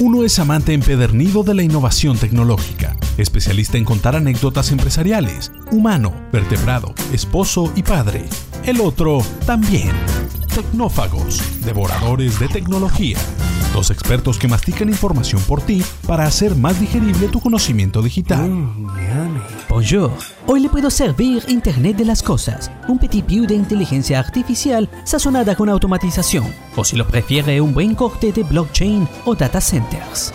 Uno es amante empedernido de la innovación tecnológica, especialista en contar anécdotas empresariales, humano, vertebrado, esposo y padre. El otro también. Tecnófagos, devoradores de tecnología. Dos expertos que mastican información por ti para hacer más digerible tu conocimiento digital. Bonjour. Hoy le puedo servir Internet de las Cosas, un petit view de inteligencia artificial sazonada con automatización, o si lo prefiere, un buen corte de blockchain o data centers.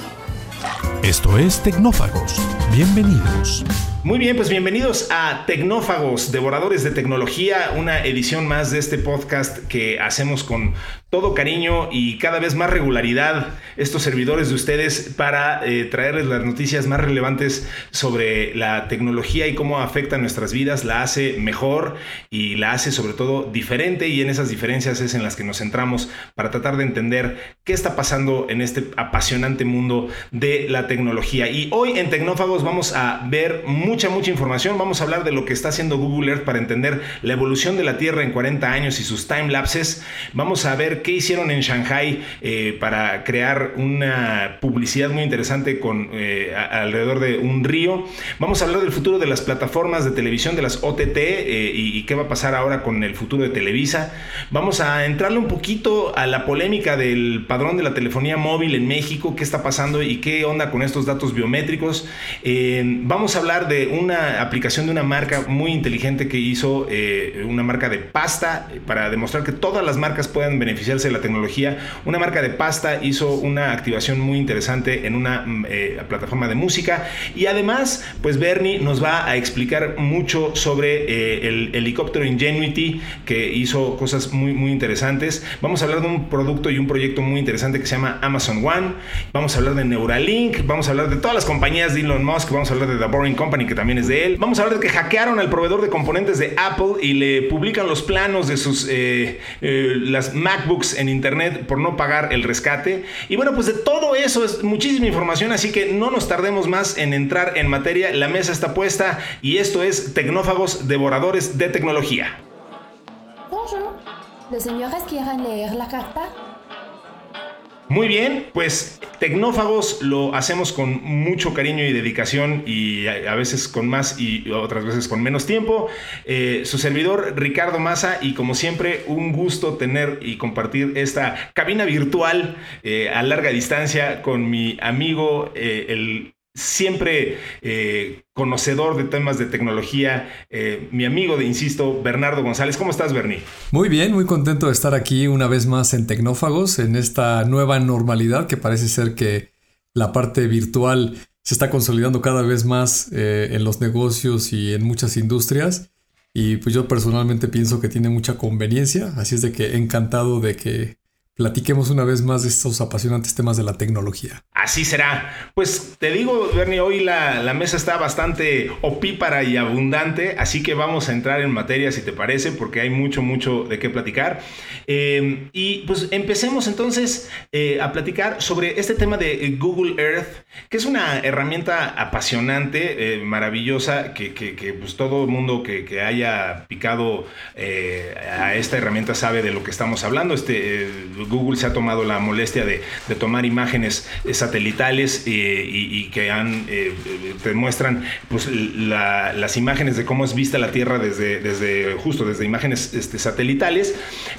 Esto es Tecnófagos. Bienvenidos. Muy bien, pues bienvenidos a Tecnófagos, Devoradores de Tecnología, una edición más de este podcast que hacemos con todo cariño y cada vez más regularidad estos servidores de ustedes para eh, traerles las noticias más relevantes sobre la tecnología y cómo afecta nuestras vidas, la hace mejor y la hace sobre todo diferente. Y en esas diferencias es en las que nos centramos para tratar de entender qué está pasando en este apasionante mundo de la tecnología. Y hoy en Tecnófagos vamos a ver mucha, mucha información, vamos a hablar de lo que está haciendo Google Earth para entender la evolución de la Tierra en 40 años y sus time lapses, vamos a ver qué hicieron en Shanghai eh, para crear una publicidad muy interesante con eh, alrededor de un río. Vamos a hablar del futuro de las plataformas de televisión, de las OTT eh, y, qué va a pasar ahora con el futuro de Televisa. Vamos a entrarle un poquito a la polémica del padrón de la telefonía móvil en México, qué está pasando y qué onda con estos datos biométricos. vamos a hablar de una aplicación de una marca muy inteligente que hizo una marca de pasta para demostrar que todas las marcas puedan beneficiar de la tecnología. Una marca de pasta hizo una activación muy interesante en una mm, eh, plataforma de música y además, pues Bernie nos va a explicar mucho sobre eh, el helicóptero Ingenuity que hizo cosas muy, muy interesantes. Vamos a hablar de un producto y un proyecto muy interesante que se llama Amazon One. Vamos a hablar de Neuralink. Vamos a hablar de todas las compañías de Elon Musk. Vamos a hablar de The Boring Company que también es de él. Vamos a hablar de que hackearon al proveedor de componentes de Apple y le publican los planos de sus eh, las MacBooks en internet por no pagar el rescate. Y bueno, pues de todo eso es muchísima información, así que no nos tardemos más en entrar en materia. La mesa está puesta y esto es Tecnófagos Devoradores de Tecnología. Muy bien, pues Tecnófagos lo hacemos con mucho cariño y dedicación y a, veces con más y otras veces con menos tiempo. Eh, su servidor Ricardo Massa y como siempre un gusto tener y compartir esta cabina virtual eh, a larga distancia con mi amigo eh, el siempre eh, conocedor de temas de tecnología, eh, mi amigo, de, insisto, Bernardo González. ¿Cómo estás, Bernie? Muy bien, muy contento de estar aquí una vez más en Tecnófagos, en esta nueva normalidad que parece ser que la parte virtual se está consolidando cada vez más eh, en los negocios y en muchas industrias. Y pues yo personalmente pienso que tiene mucha conveniencia, así es de que encantado de que platiquemos una vez más de estos apasionantes temas de la tecnología. Así será. Pues te digo, Bernie, hoy la, mesa está bastante opípara y abundante, así que vamos a entrar en materia, si te parece, porque hay mucho, mucho de qué platicar. Em, y pues empecemos entonces eh, a platicar sobre este tema de Google Earth, que es una herramienta apasionante, eh, maravillosa, que, pues todo mundo que, que haya picado eh, a esta herramienta sabe de lo que estamos hablando. Este Google se ha tomado la molestia de, tomar imágenes eh, satelitales eh, y, que han, eh, te muestran pues, las imágenes de cómo es vista la Tierra desde, desde justo desde imágenes este, satelitales,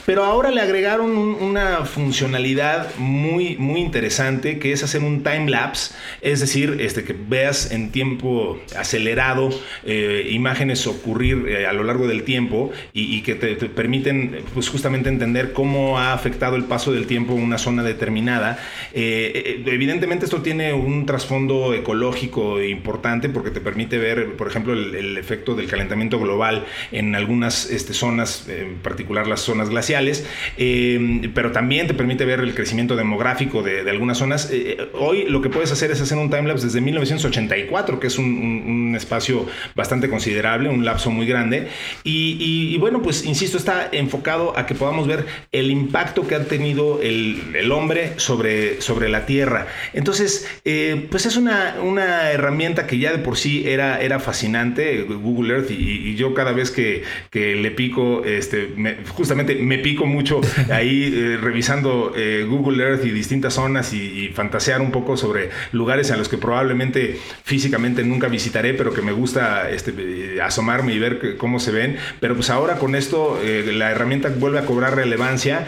pero ahora le agregaron una funcionalidad muy, muy interesante que es hacer un time lapse, es decir, este, que veas en tiempo acelerado imágenes ocurrir a lo largo del tiempo y, que te, te, permiten pues, justamente entender cómo ha afectado el paso del tiempo una zona determinada. Eh, eh, evidentemente esto tiene un trasfondo ecológico importante porque te permite ver, por ejemplo, el, efecto del calentamiento global en algunas este, zonas, en particular las zonas glaciales, eh, pero también te permite ver el crecimiento demográfico de, algunas zonas. hoy lo que puedes hacer es hacer un timelapse desde 1984, que es un, espacio bastante considerable, un lapso muy grande. Y, y bueno, pues insisto, está enfocado a que podamos ver el impacto que ha tenido tenido el, hombre sobre, sobre la Tierra. Entonces, eh, pues es una, una, herramienta que ya de por sí era, era fascinante, Google Earth, y, yo cada vez que, le pico, este, justamente me pico mucho ahí eh, revisando eh, Google Earth y distintas zonas y, fantasear un poco sobre lugares a los que probablemente físicamente nunca visitaré, pero que me gusta este, asomarme y ver cómo se ven. Pero pues ahora con esto la herramienta vuelve a cobrar relevancia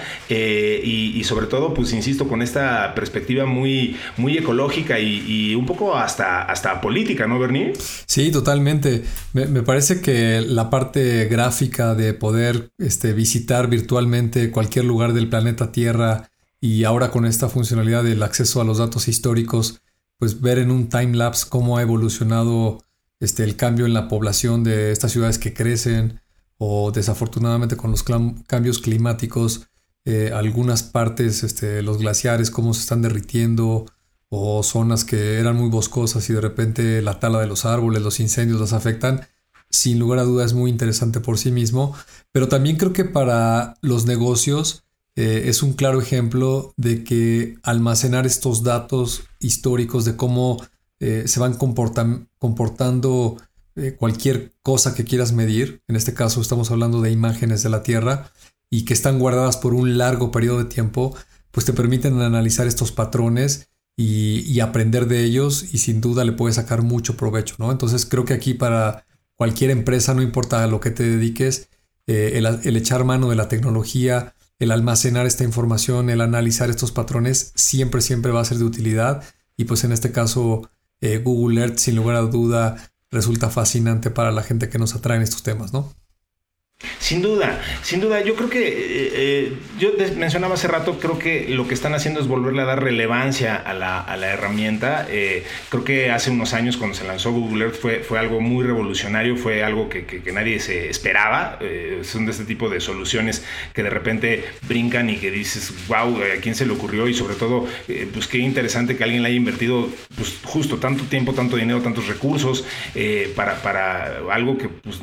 y, sobre todo, pues insisto, con esta perspectiva muy, muy ecológica y, un poco hasta, hasta política, ¿no, Bernie? Sí, totalmente. Me, parece que la parte gráfica de poder este, visitar virtualmente cualquier lugar del planeta Tierra y ahora con esta funcionalidad del acceso a los datos históricos, pues ver en un time lapse cómo ha evolucionado este, el cambio en la población de estas ciudades que crecen o desafortunadamente con los cambios climáticos, eh, algunas partes, este, los glaciares, cómo se están derritiendo, o zonas que eran muy boscosas y de repente la tala de los árboles, los incendios las afectan, sin lugar a dudas es muy interesante por sí mismo, pero también creo que para los negocios eh, es un claro ejemplo de que almacenar estos datos históricos de cómo eh, se van comportando cualquier cosa que quieras medir, en este caso estamos hablando de imágenes de la Tierra, y que están guardadas por un largo periodo de tiempo, pues te permiten analizar estos patrones y, aprender de ellos y sin duda le puedes sacar mucho provecho, ¿no? Entonces creo que aquí para cualquier empresa, no importa a lo que te dediques, eh, el, echar mano de la tecnología, el almacenar esta información, el analizar estos patrones, siempre, siempre va a ser de utilidad. Y pues en este caso, eh, Google Earth, sin lugar a duda, resulta fascinante para la gente que nos atrae en estos temas, ¿no? Sin duda, sin duda. Yo creo que, eh, eh, yo mencionaba hace rato, creo que lo que están haciendo es volverle a dar relevancia a la, herramienta. Eh, creo que hace unos años cuando se lanzó Google Earth fue, fue algo muy revolucionario, fue algo que, nadie se esperaba. son de este tipo de soluciones que de repente brincan y que dices, wow, ¿a quién se le ocurrió? Y sobre todo, pues qué interesante que alguien le haya invertido pues, justo tanto tiempo, tanto dinero, tantos recursos para, para algo que pues,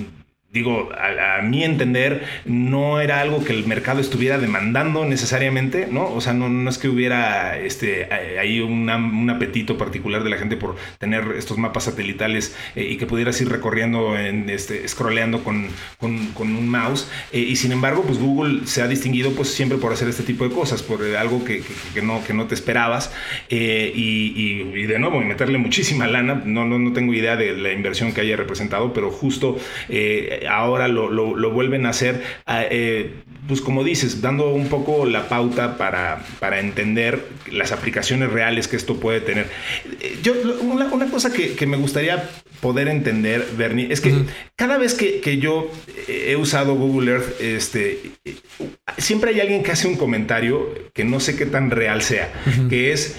digo, a, mi entender, no era algo que el mercado estuviera demandando necesariamente, ¿no? O sea, no, es que hubiera este, ahí un apetito particular de la gente por tener estos mapas satelitales eh, y que pudieras ir recorriendo, en, este, scrolleando con, un mouse. Eh, y sin embargo, pues Google se ha distinguido pues siempre por hacer este tipo de cosas, por algo que, no, que no te esperabas. Eh, y, de nuevo, meterle muchísima lana, no, no, no tengo idea de la inversión que haya representado, pero justo ahora lo, vuelven a hacer, eh, pues como dices, dando un poco la pauta para, para entender las aplicaciones reales que esto puede tener. Yo, una, cosa que, me gustaría poder entender, Bernie, es que cada vez que, yo he usado Google Earth, este, siempre hay alguien que hace un comentario que no sé qué tan real sea, que es,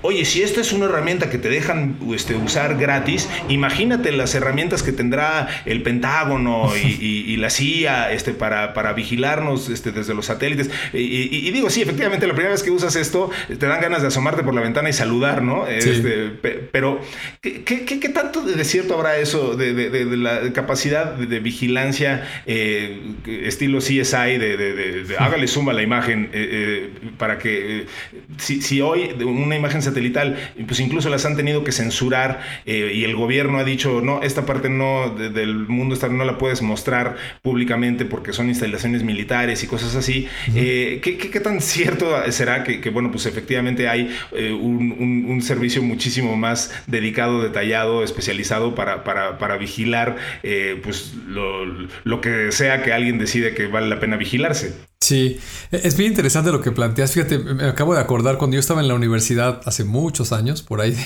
Oye, si esta es una herramienta que te dejan este, usar gratis, imagínate las herramientas que tendrá el Pentágono y, la CIA este, para, para vigilarnos este, desde los satélites. Y, digo, sí, efectivamente, la primera vez que usas esto, te dan ganas de asomarte por la ventana y saludar, ¿no? Este, pero, ¿qué, tanto de cierto habrá eso de, la capacidad de, vigilancia eh, estilo CSI, de, hágale suma a la imagen eh, eh, para que si, si hoy una imagen satelital, pues incluso las han tenido que censurar eh, y el gobierno ha dicho, no, esta parte no del mundo no la puedes mostrar públicamente porque son instalaciones militares y cosas así. Eh, ¿qué, tan cierto será que, bueno, pues efectivamente hay eh, un, servicio muchísimo más dedicado, detallado, especializado para, para, vigilar pues lo, lo que sea que alguien decide que vale la pena vigilarse? Sí, e-, es bien interesante lo que planteas. Fíjate, me acabo de acordar cuando yo estaba en la universidad hace muchos años, por ahí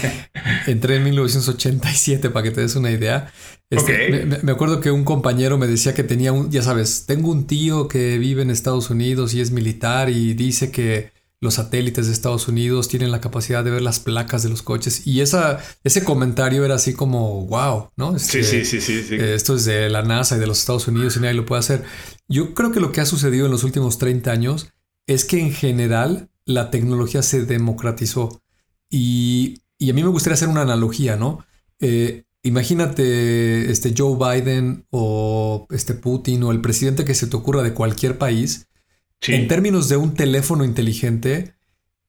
entré en 1987 para que te des una idea. Este, me, acuerdo que un compañero me decía que tenía un, ya sabes, tengo un tío que vive en Estados Unidos y es militar y dice que los satélites de Estados Unidos tienen la capacidad de ver las placas de los coches. Y esa, ese comentario era así como, wow, ¿no? sí, sí, sí, sí, sí. Eh, esto es de la NASA y de los Estados Unidos y nadie lo puede hacer. Yo creo que lo que ha sucedido en los últimos 30 años es que en general la tecnología se democratizó. Y, y a mí me gustaría hacer una analogía, ¿no? Eh, imagínate este Joe Biden o este Putin o el presidente que se te ocurra de cualquier país En términos de un teléfono inteligente,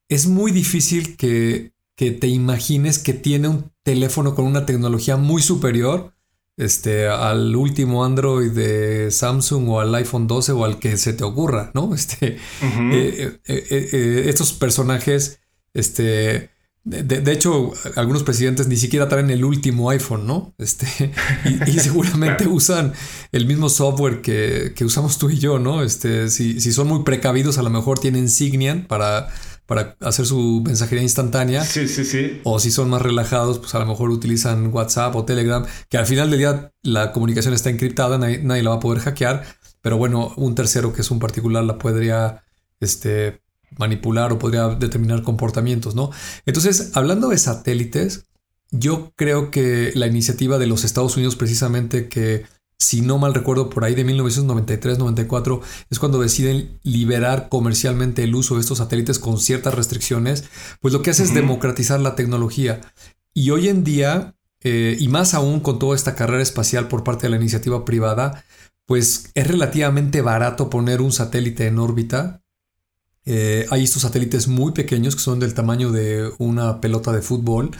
es muy difícil que, que te imagines que tiene un teléfono con una tecnología muy superior este, al último Android de Samsung o al iPhone 12 o al que se te ocurra, ¿no? Este, eh, eh, eh, estos personajes, este, de, hecho, algunos presidentes ni siquiera traen el último iPhone, ¿no? Este, y, seguramente usan el mismo software que, que, usamos tú y yo, ¿no? Este, si, si son muy precavidos, a lo mejor tienen Signian para para hacer su mensajería instantánea. Sí, sí, sí. O si son más relajados, pues a lo mejor utilizan WhatsApp o Telegram, que al final del día la comunicación está encriptada, nadie, la va a poder hackear, pero bueno, un tercero que es un particular la podría este, manipular o podría determinar comportamientos, ¿no? Entonces, hablando de satélites, yo creo que la iniciativa de los Estados Unidos precisamente que si no mal recuerdo, por ahí de 1993-94 es cuando deciden liberar comercialmente el uso de estos satélites con ciertas restricciones, pues lo que hace es democratizar la tecnología. Y hoy en día, eh, y más aún con toda esta carrera espacial por parte de la iniciativa privada, pues es relativamente barato poner un satélite en órbita. Eh, hay estos satélites muy pequeños que son del tamaño de una pelota de fútbol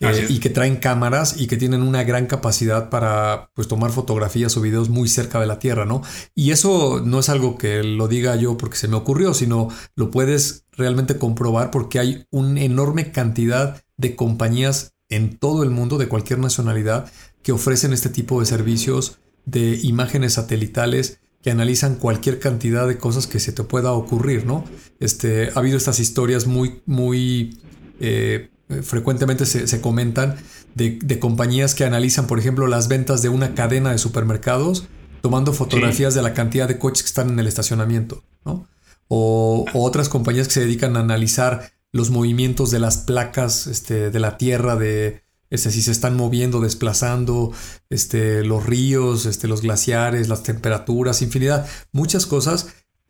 eh, y que traen cámaras y que tienen una gran capacidad para pues, tomar fotografías o videos muy cerca de la Tierra, ¿no? Y eso no es algo que lo diga yo porque se me ocurrió, sino lo puedes realmente comprobar porque hay una enorme cantidad de compañías en todo el mundo, de cualquier nacionalidad, que ofrecen este tipo de servicios de imágenes satelitales que analizan cualquier cantidad de cosas que se te pueda ocurrir, ¿no? Este, ha habido estas historias muy, muy eh, frecuentemente se, comentan de, compañías que analizan, por ejemplo, las ventas de una cadena de supermercados tomando fotografías de la cantidad de coches que están en el estacionamiento, ¿no? O, otras compañías que se dedican a analizar los movimientos de las placas este, de la tierra, de este, si se están moviendo, desplazando, este, los ríos, este, los glaciares, las temperaturas, infinidad, muchas cosas.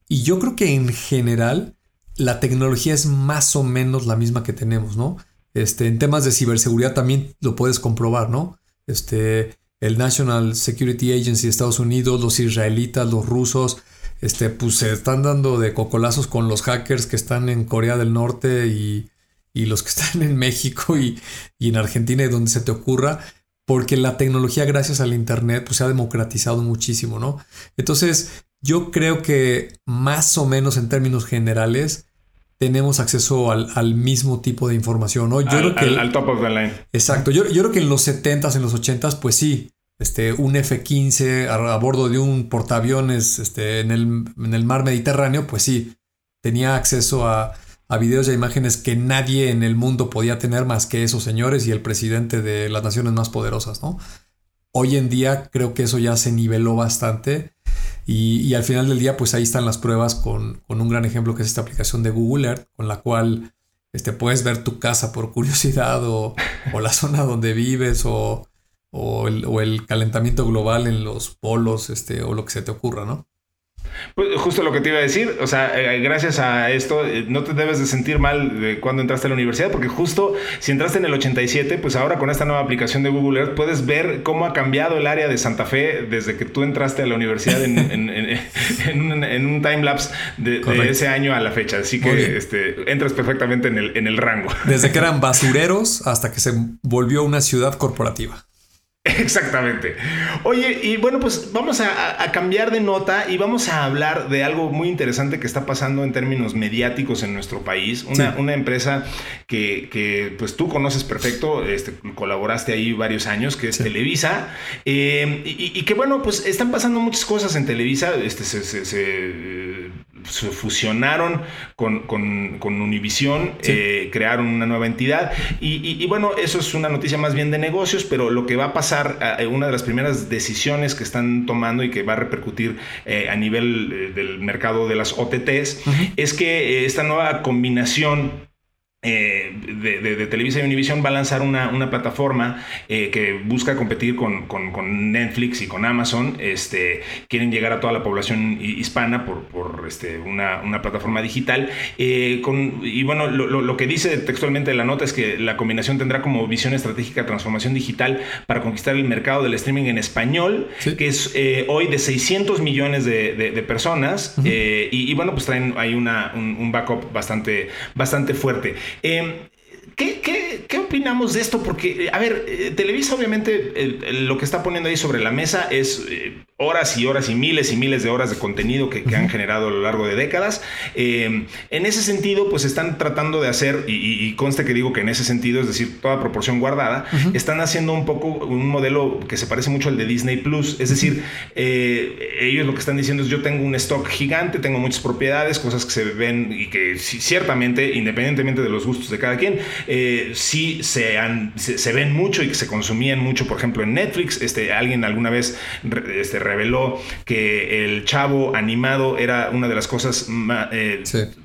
Y yo creo que en general la tecnología es más o menos la misma que tenemos, ¿no? Este, en temas de ciberseguridad también lo puedes comprobar, ¿no? Este, el National Security Agency de Estados Unidos, los israelitas, los rusos, este, pues se están dando de cocolazos con los hackers que están en Corea del Norte y, los que están en México y, en Argentina y donde se te ocurra, porque la tecnología gracias al Internet pues, se ha democratizado muchísimo, ¿no? Entonces, yo creo que más o menos en términos generales, tenemos acceso al, mismo tipo de información, ¿no? Yo al, creo que al, top of the line. Exacto. Yo, yo, creo que en los 70s, en los 80s, pues sí, este, un F-15 a, bordo de un portaaviones este, en, el, en el mar Mediterráneo, pues sí, tenía acceso a, a videos y a imágenes que nadie en el mundo podía tener más que esos señores y el presidente de las naciones más poderosas, ¿no? Hoy en día creo que eso ya se niveló bastante y, al final del día, pues ahí están las pruebas con, un gran ejemplo que es esta aplicación de Google Earth, con la cual este, puedes ver tu casa por curiosidad o, la zona donde vives o, o, el, o, el, calentamiento global en los polos este, o lo que se te ocurra, ¿no? Pues justo lo que te iba a decir, o sea, eh, gracias a esto eh, no te debes de sentir mal de cuando entraste a la universidad, porque justo si entraste en el 87, pues ahora con esta nueva aplicación de Google Earth puedes ver cómo ha cambiado el área de Santa Fe desde que tú entraste a la universidad en, un, time lapse de, ese año a la fecha. Así que este, entras perfectamente en el, en el rango. Desde que eran basureros hasta que se volvió una ciudad corporativa. Exactamente. Oye, y bueno, pues vamos a, cambiar de nota y vamos a hablar de algo muy interesante que está pasando en términos mediáticos en nuestro país. Una, empresa que, pues tú conoces perfecto, este, colaboraste ahí varios años, que es Televisa, eh, y, que bueno, pues están pasando muchas cosas en Televisa. Este, se se fusionaron con, con, con Univision, eh, crearon una nueva entidad. Y, bueno, eso es una noticia más bien de negocios, pero lo que va a pasar, eh, una de las primeras decisiones que están tomando y que va a repercutir eh, a nivel del mercado de las OTTs, es que esta nueva combinación eh, de, Televisa y Univision va a lanzar una, plataforma eh, que busca competir con, Netflix y con Amazon. Este, quieren llegar a toda la población hispana por, este, una, plataforma digital. Eh, y bueno, lo, que dice textualmente la nota es que la combinación tendrá como visión estratégica transformación digital para conquistar el mercado del streaming en español, que es hoy de 600 millones de, personas. y, bueno, pues traen ahí una, un, backup bastante, bastante fuerte. Eh, ¿qué, qué, opinamos de esto? Porque, a ver, eh, Televisa obviamente lo que está poniendo ahí sobre la mesa es eh, horas y horas y miles y miles de horas de contenido que, han generado a lo largo de décadas. Eh, en ese sentido, pues están tratando de hacer, y, conste que digo que en ese sentido, es decir, toda proporción guardada, están haciendo un poco un modelo que se parece mucho al de Disney Plus. Es decir, eh, ellos lo que están diciendo es yo tengo un stock gigante, tengo muchas propiedades, cosas que se ven y que ciertamente, independientemente de los gustos de cada quien, eh, sí se, han, se, ven mucho y que se consumían mucho, por ejemplo, en Netflix. Este, alguien alguna vez este, reveló que el chavo animado era una de las cosas más... Eh,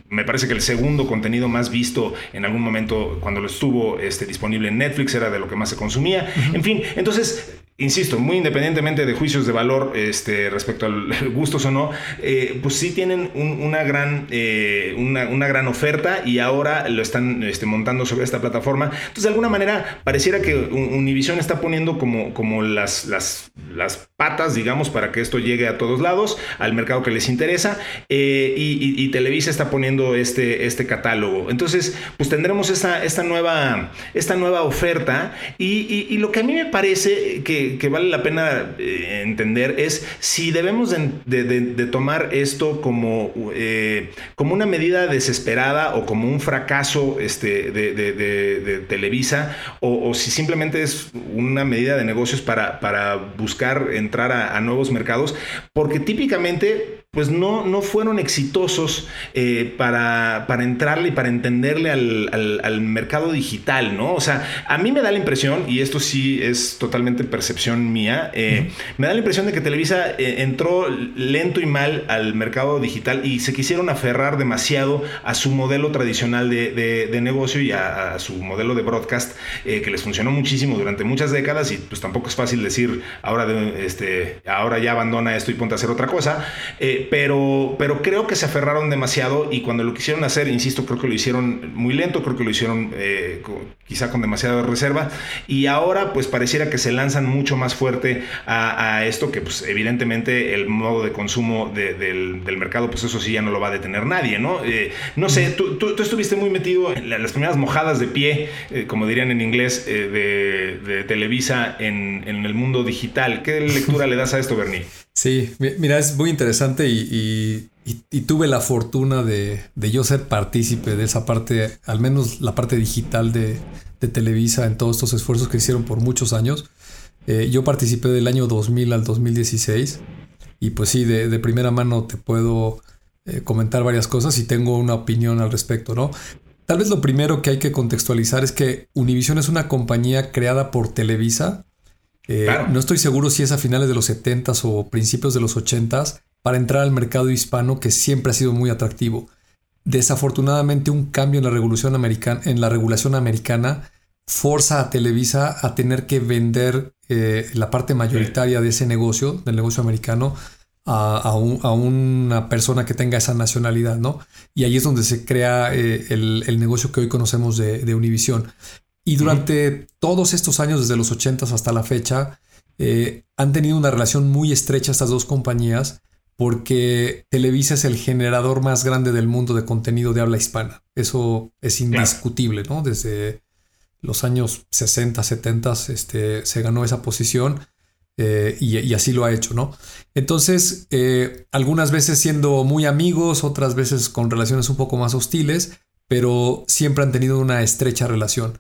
me parece que el segundo contenido más visto en algún momento cuando lo estuvo este, disponible en Netflix era de lo que más se consumía. En fin, entonces insisto, muy independientemente de juicios de valor este, respecto al gustos o no, eh, pues sí tienen una, gran, eh, una, gran oferta y ahora lo están este, montando sobre esta plataforma. Entonces, de alguna manera, pareciera que Univision está poniendo como, como las, las, las patas, digamos, para que esto llegue a todos lados, al mercado que les interesa, eh, y, Televisa está poniendo este, este catálogo. Entonces, pues tendremos esta, esta, nueva, esta nueva oferta y, y lo que a mí me parece que que, vale la pena eh, entender es si debemos de, tomar esto como, eh, como una medida desesperada o como un fracaso este, de, Televisa o, si simplemente es una medida de negocios para, para buscar entrar a, a nuevos mercados, porque típicamente pues no, no fueron exitosos eh, para, para, entrarle y para entenderle al, mercado digital, ¿no? O sea, a mí me da la impresión, y esto sí es totalmente percepción mía, eh, me da la impresión de que Televisa eh, entró lento y mal al mercado digital y se quisieron aferrar demasiado a su modelo tradicional de, negocio y a, su modelo de broadcast, que les funcionó muchísimo durante muchas décadas y pues tampoco es fácil decir, ahora, este, ahora ya abandona esto y ponte a hacer otra cosa pero, pero creo que se aferraron demasiado y cuando lo quisieron hacer, insisto, creo que lo hicieron muy lento, creo que lo hicieron eh, quizá con demasiada reserva y ahora pues pareciera que se lanzan mucho más fuerte a, esto que pues evidentemente el modo de consumo del, mercado pues eso sí ya no lo va a detener nadie, ¿no? Eh, no sé, tú, estuviste muy metido en las primeras mojadas de pie, eh, como dirían en inglés, de, Televisa en, en el mundo digital. ¿Qué lectura le das a esto, Bernie? Sí, mira, es muy interesante y, tuve la fortuna de, yo ser partícipe de esa parte, al menos la parte digital de, Televisa en todos estos esfuerzos que hicieron por muchos años. Eh, yo participé del año 2000 al 2016 y pues sí, de, primera mano te puedo eh, comentar varias cosas y tengo una opinión al respecto, ¿no? Tal vez lo primero que hay que contextualizar es que Univision es una compañía creada por Televisa eh, no estoy seguro si es a finales de los 70s o principios de los 80s para entrar al mercado hispano que siempre ha sido muy atractivo. Desafortunadamente un cambio en la, revolución americana, en la regulación americana forza a Televisa a tener que vender eh, la parte mayoritaria de ese negocio, del negocio americano, a, una persona que tenga esa nacionalidad, ¿no? Y ahí es donde se crea eh, el, negocio que hoy conocemos de, de Univision. Y durante todos estos años, desde los 80 hasta la fecha, eh, han tenido una relación muy estrecha estas dos compañías porque Televisa es el generador más grande del mundo de contenido de habla hispana. Eso es indiscutible, ¿no? Desde los años 60, 70 este, se ganó esa posición eh, y, así lo ha hecho, ¿no? Entonces, eh, algunas veces siendo muy amigos, otras veces con relaciones un poco más hostiles, pero siempre han tenido una estrecha relación.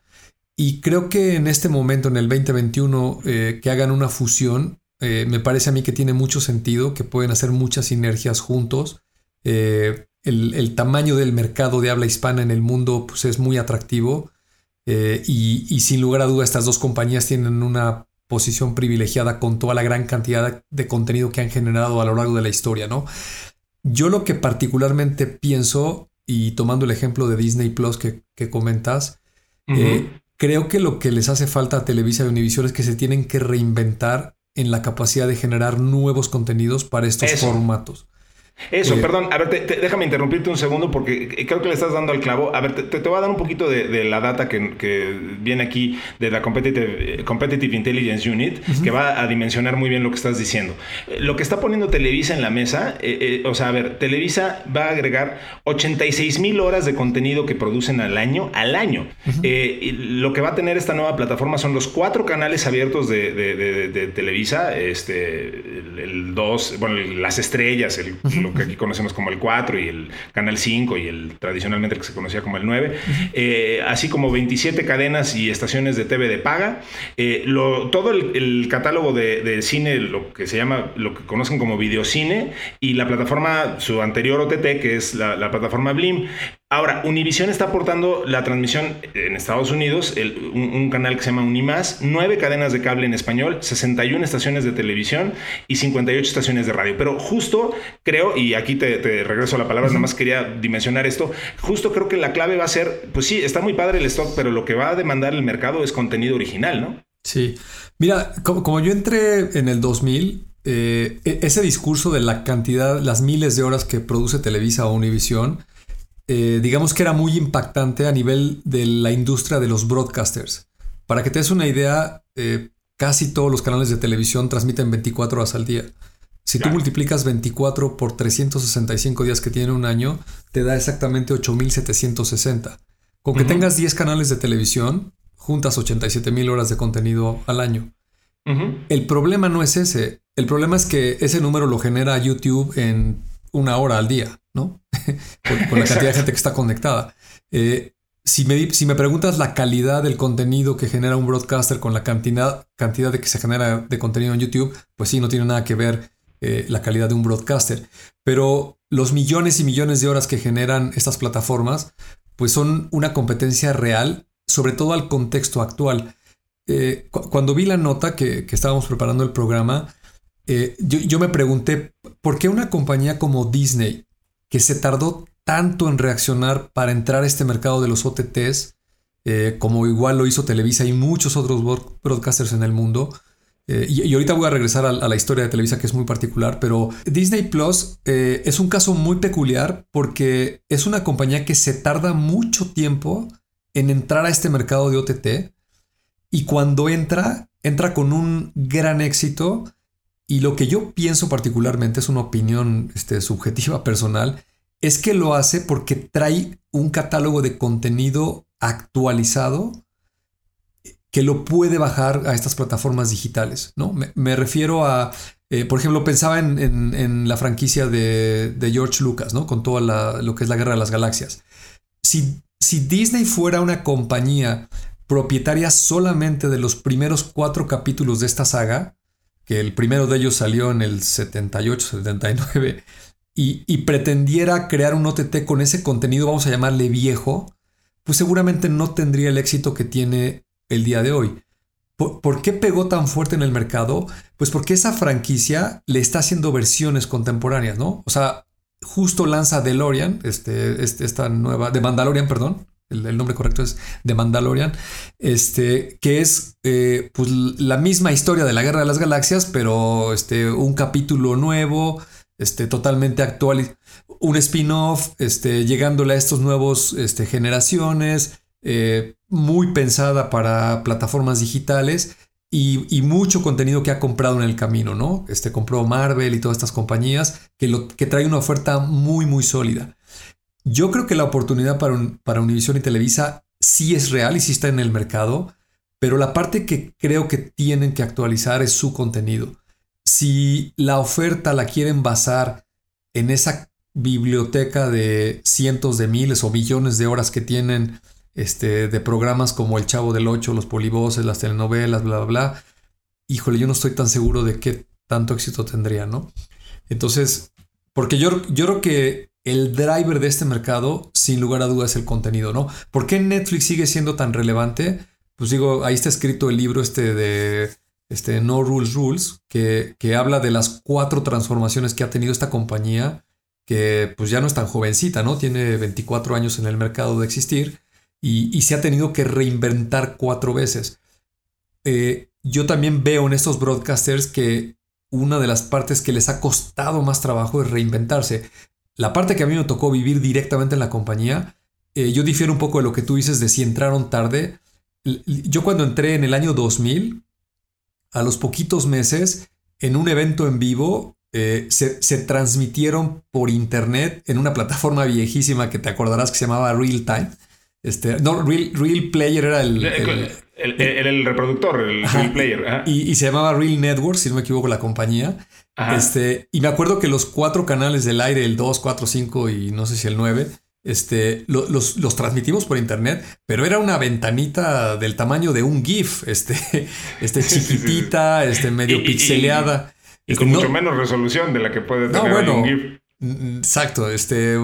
Y creo que en este momento, en el 2021, eh, que hagan una fusión, eh, me parece a mí que tiene mucho sentido, que pueden hacer muchas sinergias juntos. Eh, el, tamaño del mercado de habla hispana en el mundo pues, es muy atractivo y, sin lugar a duda estas dos compañías tienen una posición privilegiada con toda la gran cantidad de contenido que han generado a lo largo de la historia, ¿no? Yo lo que particularmente pienso y tomando el ejemplo de Disney Plus que, comentas, eh, creo que lo que les hace falta a Televisa y Univision es que se tienen que reinventar en la capacidad de generar nuevos contenidos para estos formatos. Eso, perdón, a ver, déjame interrumpirte un segundo porque creo que le estás dando al clavo. A ver, te, voy a dar un poquito de, la data que, viene aquí de la Competitive, Competitive Intelligence Unit, que va a dimensionar muy bien lo que estás diciendo. Eh, lo que está poniendo Televisa en la mesa, eh, eh, o sea, a ver, Televisa va a agregar 86 mil horas de contenido que producen al año, al año. lo que va a tener esta nueva plataforma son los cuatro canales abiertos de, Televisa, este, el 2, bueno, las estrellas, el lo que aquí conocemos como el 4 y el Canal 5 y el tradicionalmente que se conocía como el 9, eh, así como 27 cadenas y estaciones de TV de paga. Eh, todo el, catálogo de, cine, lo que se llama, lo que conocen como videocine, y la plataforma, su anterior OTT, que es la plataforma Blim. Ahora, Univision está aportando la transmisión en Estados Unidos, un, canal que se llama Unimás, nueve cadenas de cable en español, 61 estaciones de televisión y 58 estaciones de radio. Pero justo creo, y aquí te, regreso a la palabra, nada más quería dimensionar esto, justo creo que la clave va a ser, pues sí, está muy padre el stock, pero lo que va a demandar el mercado es contenido original, ¿no? Sí. Mira, como, yo entré en el 2000, eh, e, ese discurso de la cantidad, las miles de horas que produce Televisa o Univision, eh, digamos que era muy impactante a nivel de la industria de los broadcasters. Para que te des una idea, eh, casi todos los canales de televisión transmiten 24 horas al día. Si tú multiplicas 24 por 365 días que tiene un año, te da exactamente 8760. Con que tengas 10 canales de televisión, juntas 87 horas de contenido al año. El problema no es ese. El problema es que ese número lo genera YouTube en una hora al día, ¿no? con, la cantidad de gente que está conectada. Eh, si, me, preguntas la calidad del contenido que genera un broadcaster con la cantidad, de que se genera de contenido en YouTube, pues sí, no tiene nada que ver eh, la calidad de un broadcaster. Pero los millones y millones de horas que generan estas plataformas, pues son una competencia real, sobre todo al contexto actual. Eh, cuando vi la nota que estábamos preparando el programa, eh, yo, me pregunté, ¿por qué una compañía como Disney, que se tardó tanto en reaccionar para entrar a este mercado de los OTTs, eh, como igual lo hizo Televisa y muchos otros broadcasters en el mundo, eh, y, ahorita voy a regresar a, la historia de Televisa que es muy particular, pero Disney Plus es un caso muy peculiar porque es una compañía que se tarda mucho tiempo en entrar a este mercado de OTT y cuando entra, entra con un gran éxito y lo que yo pienso particularmente, es una opinión este, subjetiva personal, es que lo hace porque trae un catálogo de contenido actualizado que lo puede bajar a estas plataformas digitales. ¿no? Me, refiero a, eh, por ejemplo, pensaba en, la franquicia de, George Lucas, ¿no? con todo lo que es la Guerra de las Galaxias. Si, si Disney fuera una compañía propietaria solamente de los primeros cuatro capítulos de esta saga, que el primero de ellos salió en el 78, 79, y, pretendiera crear un OTT con ese contenido, vamos a llamarle viejo, pues seguramente no tendría el éxito que tiene el día de hoy. ¿Por, qué pegó tan fuerte en el mercado? Pues porque esa franquicia le está haciendo versiones contemporáneas, ¿no? O sea, justo lanza DeLorean, este, este, esta nueva, de Mandalorian, perdón, el, nombre correcto es The Mandalorian, este, que es eh, pues, la misma historia de la Guerra de las Galaxias, pero este, un capítulo nuevo, este, totalmente actual, un spin-off, este, llegándole a estos nuevos este, generaciones, eh, muy pensada para plataformas digitales. Y, mucho contenido que ha comprado en el camino, ¿no? Este compró Marvel y todas estas compañías que, lo, que trae una oferta muy, muy sólida. Yo creo que la oportunidad para, para Univision y Televisa sí es real y sí está en el mercado, pero la parte que creo que tienen que actualizar es su contenido. Si la oferta la quieren basar en esa biblioteca de cientos de miles o millones de horas que tienen este, de programas como El Chavo del Ocho, los polivoces, las telenovelas, bla, bla, bla, híjole, yo no estoy tan seguro de qué tanto éxito tendría, ¿no? Entonces, porque yo, yo creo que el driver de este mercado, sin lugar a dudas, es el contenido, ¿no? ¿Por qué Netflix sigue siendo tan relevante? Pues digo, ahí está escrito el libro este de este No Rules Rules, que, que habla de las cuatro transformaciones que ha tenido esta compañía que pues ya no es tan jovencita, ¿no? Tiene 24 años en el mercado de existir y, se ha tenido que reinventar cuatro veces. Eh, yo también veo en estos broadcasters que una de las partes que les ha costado más trabajo es reinventarse. La parte que a mí me tocó vivir directamente en la compañía, eh, yo difiero un poco de lo que tú dices de si entraron tarde. Yo cuando entré en el año 2000, a los poquitos meses, en un evento en vivo, eh, se, transmitieron por internet en una plataforma viejísima que te acordarás que se llamaba Real Time. Este, no, Real, Player era el, el, reproductor, el Real Player. Y, se llamaba Real Network, si no me equivoco, la compañía. Este, y me acuerdo que los cuatro canales del aire, el 2, 4, 5 y no sé si el 9, este, los, los, transmitimos por internet, pero era una ventanita del tamaño de un GIF, este, este chiquitita, este, medio pixeleada. Y, con este, mucho menos resolución de la que puede tener un GIF. Exacto, este,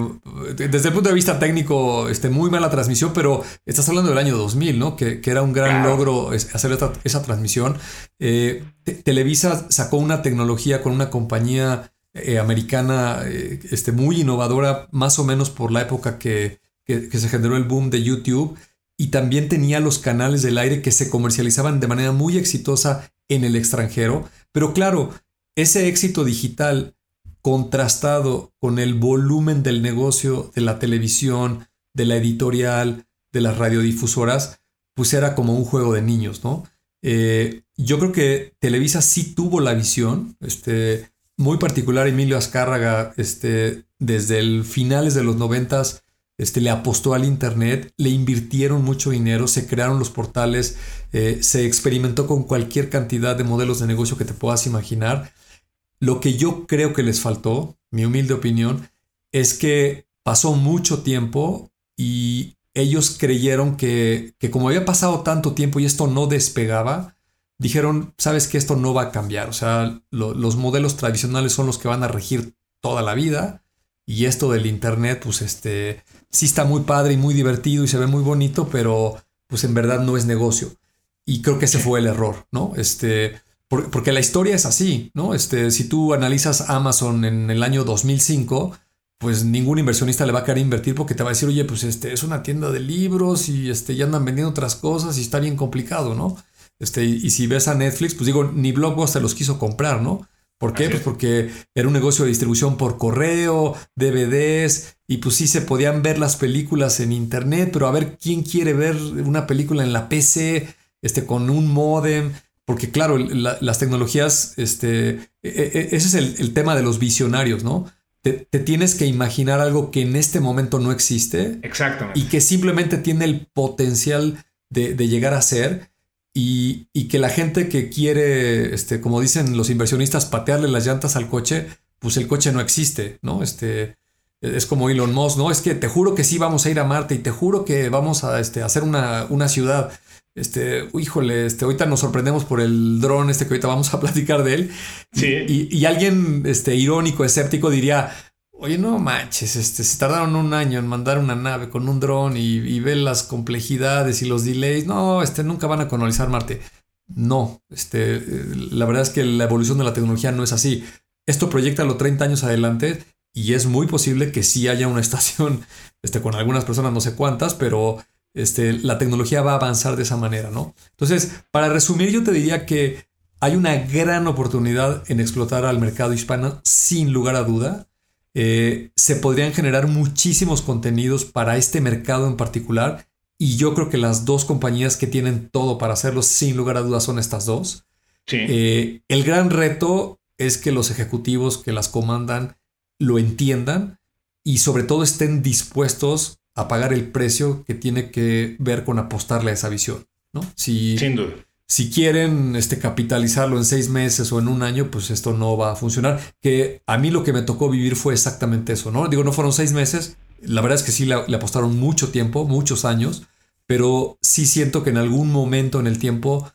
desde el punto de vista técnico, este, muy mala transmisión, pero estás hablando del año 2000, ¿no? Que, era un gran logro hacer esa transmisión. Eh, Televisa sacó una tecnología con una compañía eh, americana eh, este, muy innovadora, más o menos por la época que, que, se generó el boom de YouTube, y también tenía los canales del aire que se comercializaban de manera muy exitosa en el extranjero, pero claro, ese éxito digital contrastado con el volumen del negocio de la televisión, de la editorial, de las radiodifusoras, pues era como un juego de niños, ¿no? Eh, yo creo que Televisa sí tuvo la visión, este, muy particular Emilio Azcárraga, este, desde el finales de los noventas, este, le apostó al Internet, le invirtieron mucho dinero, se crearon los portales, eh, se experimentó con cualquier cantidad de modelos de negocio que te puedas imaginar lo que yo creo que les faltó, mi humilde opinión, es que pasó mucho tiempo y ellos creyeron que, como había pasado tanto tiempo y esto no despegaba, dijeron, sabes que esto no va a cambiar. O sea, los modelos tradicionales son los que van a regir toda la vida. Y esto del Internet, pues este, sí está muy padre y muy divertido y se ve muy bonito, pero pues en verdad no es negocio. Y creo que ese fue el error, ¿no? Este, porque la historia es así, ¿no? Este, si tú analizas Amazon en el año 2005, pues ningún inversionista le va a querer invertir porque te va a decir, oye, pues este es una tienda de libros y este, ya andan vendiendo otras cosas y está bien complicado, ¿no? Este, y, si ves a Netflix, pues digo, ni Blockbuster los quiso comprar, ¿no? ¿Por qué? Pues porque era un negocio de distribución por correo, DVDs, y pues sí se podían ver las películas en internet, pero a ver quién quiere ver una película en la PC, este, con un modem. Porque claro, las tecnologías, este, e, e, ese es el, tema de los visionarios, ¿no? Te, tienes que imaginar algo que en este momento no existe. Exactamente. Y que simplemente tiene el potencial de, llegar a ser. Y, que la gente que quiere, este, como dicen los inversionistas, patearle las llantas al coche, pues el coche no existe, ¿no? Este, es como Elon Musk, ¿no? Es que te juro que sí vamos a ir a Marte y te juro que vamos a este, hacer una, una ciudad este, híjole, este, ahorita nos sorprendemos por el dron este que ahorita vamos a platicar de él. Sí. Y, alguien este, irónico, escéptico diría, oye, no manches, este, se tardaron un año en mandar una nave con un dron y, y ver las complejidades y los delays. No, este, nunca van a colonizar Marte. No, este, la verdad es que la evolución de la tecnología no es así. Esto proyecta los 30 años adelante y es muy posible que sí haya una estación este, con algunas personas, no sé cuántas, pero este, la tecnología va a avanzar de esa manera, ¿no? Entonces, para resumir, yo te diría que hay una gran oportunidad en explotar al mercado hispano, sin lugar a duda. Eh, se podrían generar muchísimos contenidos para este mercado en particular y yo creo que las dos compañías que tienen todo para hacerlo, sin lugar a dudas, son estas dos. Eh, el gran reto es que los ejecutivos que las comandan lo entiendan y sobre todo estén dispuestos a pagar el precio que tiene que ver con apostarle a esa visión, ¿no? Si, Sin duda. Si quieren este, capitalizarlo en seis meses o en un año, pues esto no va a funcionar. Que a mí lo que me tocó vivir fue exactamente eso, ¿no? Digo, no fueron seis meses. La verdad es que sí le, apostaron mucho tiempo, muchos años, pero sí siento que en algún momento en el tiempo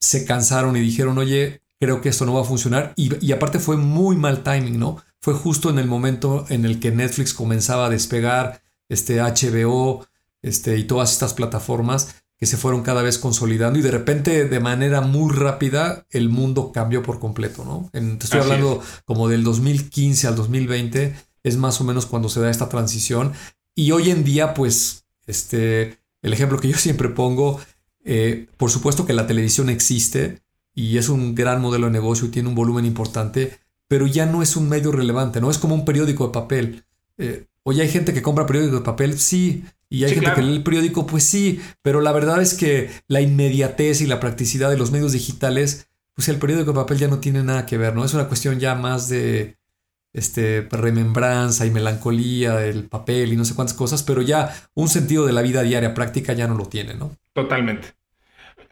se cansaron y dijeron, oye, creo que esto no va a funcionar. Y, y, aparte fue muy mal timing, ¿no? Fue justo en el momento en el que Netflix comenzaba a despegar, este HBO este, y todas estas plataformas que se fueron cada vez consolidando y de repente de manera muy rápida el mundo cambió por completo, ¿no? estoy hablando como del 2015 al 2020, es más o menos cuando se da esta transición. Y hoy en día, pues, este, el ejemplo que yo siempre pongo, eh, por supuesto que la televisión existe y es un gran modelo de negocio y tiene un volumen importante, pero ya no es un medio relevante, no es como un periódico de papel. Eh, Oye, hay gente que compra periódico de papel, sí, y hay gente que lee el periódico, pues sí, pero la verdad es que la inmediatez y la practicidad de los medios digitales, pues el periódico de papel ya no tiene nada que ver, ¿no? Es una cuestión ya más de este, remembranza y melancolía del papel y no sé cuántas cosas, pero ya un sentido de la vida diaria práctica ya no lo tiene, ¿no? Totalmente.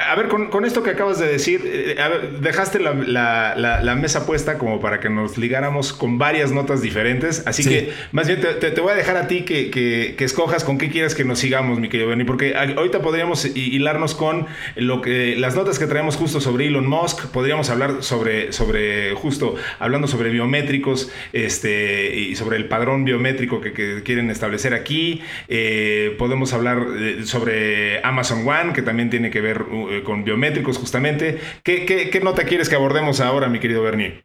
A ver, con, esto que acabas de decir, eh, dejaste la, mesa puesta como para que nos ligáramos con varias notas diferentes. Así que más bien te, voy a dejar a ti que, escojas con qué quieres que nos sigamos, mi querido Bernie, porque ahorita podríamos hilarnos con lo que las notas que traemos justo sobre Elon Musk. Podríamos hablar sobre, sobre justo hablando sobre biométricos este, y sobre el padrón biométrico que, quieren establecer aquí. Eh, podemos hablar sobre Amazon One, que también tiene que ver eh, con biométricos justamente. ¿Qué, nota quieres que abordemos ahora, mi querido Bernie?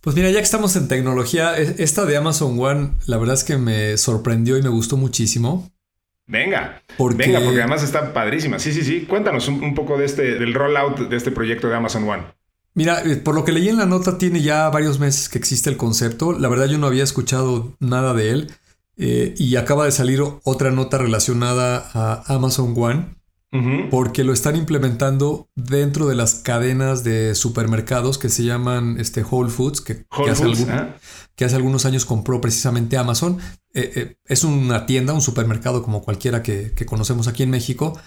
Pues mira, ya que estamos en tecnología, e, esta de Amazon One, la verdad es que me sorprendió y me gustó muchísimo. Venga, porque... venga, porque además está padrísima. Sí, sí, sí. Cuéntanos un, poco de este, del rollout de este proyecto de Amazon One. Mira, eh, por lo que leí en la nota, tiene ya varios meses que existe el concepto. La verdad, yo no había escuchado nada de él. Eh, y acaba de salir otra nota relacionada a Amazon One porque lo están implementando dentro de las cadenas de supermercados que se llaman este, Whole Foods, que, hace algunos años compró precisamente Amazon. Eh, eh, es una tienda, un supermercado como cualquiera que, conocemos aquí en México.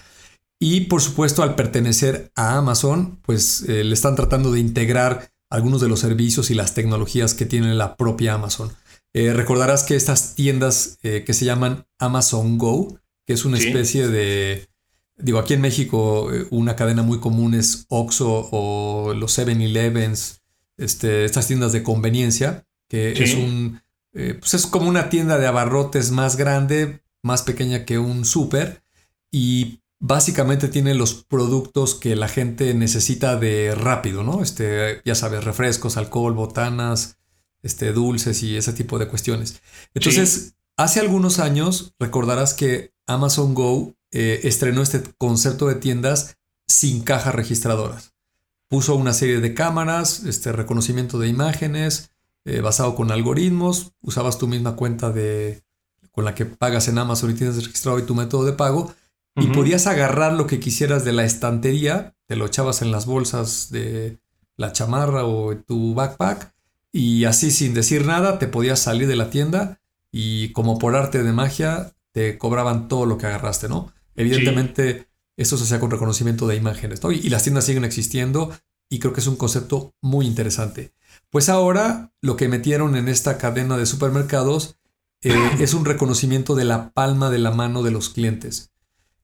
Y por supuesto, al pertenecer a Amazon, pues eh, le están tratando de integrar algunos de los servicios y las tecnologías que tiene la propia Amazon. recordarás que estas tiendas que se llaman Amazon Go, que es una especie de Digo, aquí en México eh, una cadena muy común es Oxxo o los 7-Elevens, este, estas tiendas de conveniencia, que es un... Eh, pues es como una tienda de abarrotes más grande, más pequeña que un súper y básicamente tiene los productos que la gente necesita de rápido, ¿no? Este, ya sabes, refrescos, alcohol, botanas, este, dulces y ese tipo de cuestiones. Entonces, hace algunos años recordarás que Amazon Go eh, estrenó este concepto de tiendas sin cajas registradoras. Puso una serie de cámaras, este reconocimiento de imágenes, eh, basado con algoritmos, usabas tu misma cuenta de, con la que pagas en Amazon y tienes registrado y tu método de pago, y podías agarrar lo que quisieras de la estantería, te lo echabas en las bolsas de la chamarra o tu backpack, y así sin decir nada te podías salir de la tienda y como por arte de magia te cobraban todo lo que agarraste, ¿no? Evidentemente, eso se hacía con reconocimiento de imágenes, Y, las tiendas siguen existiendo y creo que es un concepto muy interesante. Pues ahora lo que metieron en esta cadena de supermercados eh, es un reconocimiento de la palma de la mano de los clientes.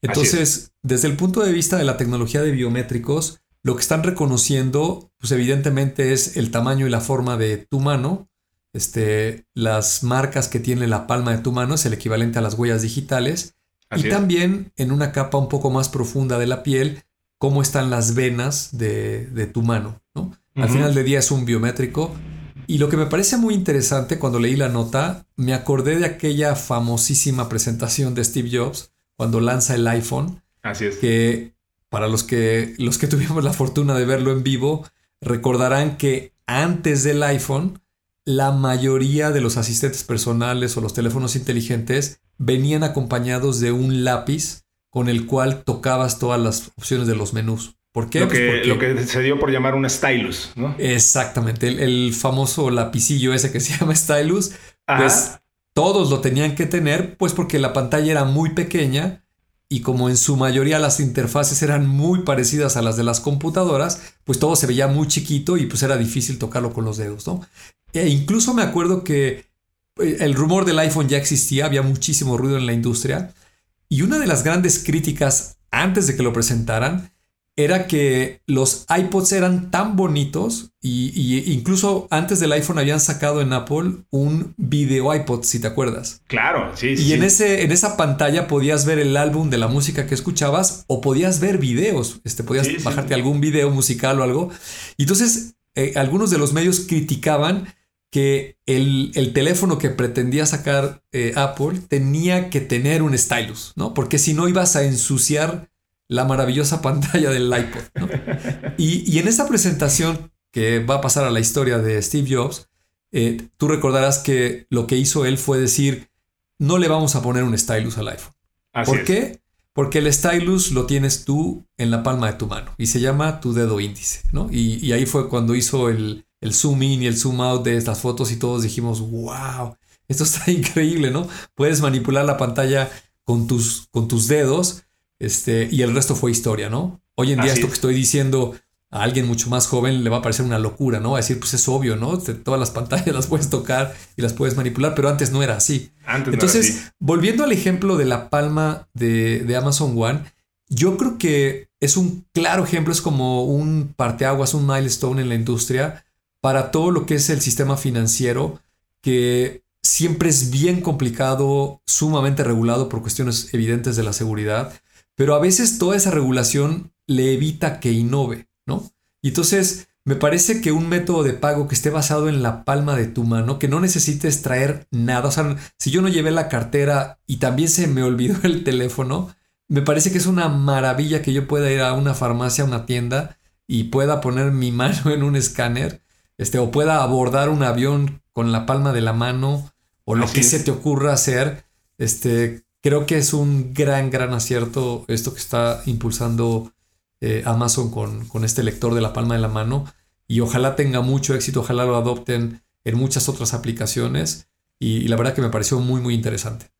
Entonces, desde el punto de vista de la tecnología de biométricos, lo que están reconociendo, pues evidentemente es el tamaño y la forma de tu mano. Este, las marcas que tiene la palma de tu mano es el equivalente a las huellas digitales y también en una capa un poco más profunda de la piel, cómo están las venas de, tu mano. ¿no? Al final del día es un biométrico. Y lo que me parece muy interesante cuando leí la nota, me acordé de aquella famosísima presentación de Steve Jobs cuando lanza el iPhone. Así es. Que para los que, los que tuvimos la fortuna de verlo en vivo, recordarán que antes del iPhone, la mayoría de los asistentes personales o los teléfonos inteligentes venían acompañados de un lápiz con el cual tocabas todas las opciones de los menús. ¿Por qué? Lo pues que, lo que se dio por llamar un stylus, ¿no? Exactamente, el, famoso lapicillo ese que se llama stylus, pues todos lo tenían que tener, pues porque la pantalla era muy pequeña y como en su mayoría las interfaces eran muy parecidas a las de las computadoras, pues todo se veía muy chiquito y pues era difícil tocarlo con los dedos, ¿no? E incluso me acuerdo que el rumor del iPhone ya existía, había muchísimo ruido en la industria. Y una de las grandes críticas antes de que lo presentaran era que los iPods eran tan bonitos y, incluso antes del iPhone habían sacado en Apple un video iPod, si te acuerdas. Claro, sí, sí. Y en, ese, en esa pantalla podías ver el álbum de la música que escuchabas o podías ver videos. Este, podías bajarte algún video musical o algo. Y entonces eh, algunos de los medios criticaban que el, teléfono que pretendía sacar eh, Apple tenía que tener un stylus, ¿no? Porque si no ibas a ensuciar la maravillosa pantalla del iPod. ¿no? Y, y, en esa presentación que va a pasar a la historia de Steve Jobs, eh, tú recordarás que lo que hizo él fue decir, no le vamos a poner un stylus al iPhone. ¿Por qué? Porque el stylus lo tienes tú en la palma de tu mano y se llama tu dedo índice, ¿no? Y, ahí fue cuando hizo el, el, zoom in y el zoom out de estas fotos y todos dijimos, wow, esto está increíble, ¿no? Puedes manipular la pantalla con tus, con tus dedos este, y el resto fue historia, ¿no? Hoy en día esto que estoy diciendo a alguien mucho más joven le va a parecer una locura, ¿no? Va a decir, pues es obvio, ¿no? Todas las pantallas las puedes tocar y las puedes manipular, pero antes no era así. Entonces, volviendo al ejemplo de la palma de, Amazon One, yo creo que es un claro ejemplo, es como un parteaguas, un milestone en la industria para todo lo que es el sistema financiero, que siempre es bien complicado, sumamente regulado por cuestiones evidentes de la seguridad, pero a veces toda esa regulación le evita que innove. ¿no? Y entonces me parece que un método de pago que esté basado en la palma de tu mano, que no necesites traer nada, o sea, si yo no llevé la cartera y también se me olvidó el teléfono, me parece que es una maravilla que yo pueda ir a una farmacia, a una tienda y pueda poner mi mano en un escáner, este, o pueda abordar un avión con la palma de la mano, o lo que se te ocurra hacer. Este, creo que es un gran, gran acierto esto que está impulsando eh, Amazon con, con, este lector de la palma de la mano y ojalá tenga mucho éxito, ojalá lo adopten en muchas otras aplicaciones y la verdad que me pareció muy muy interesante.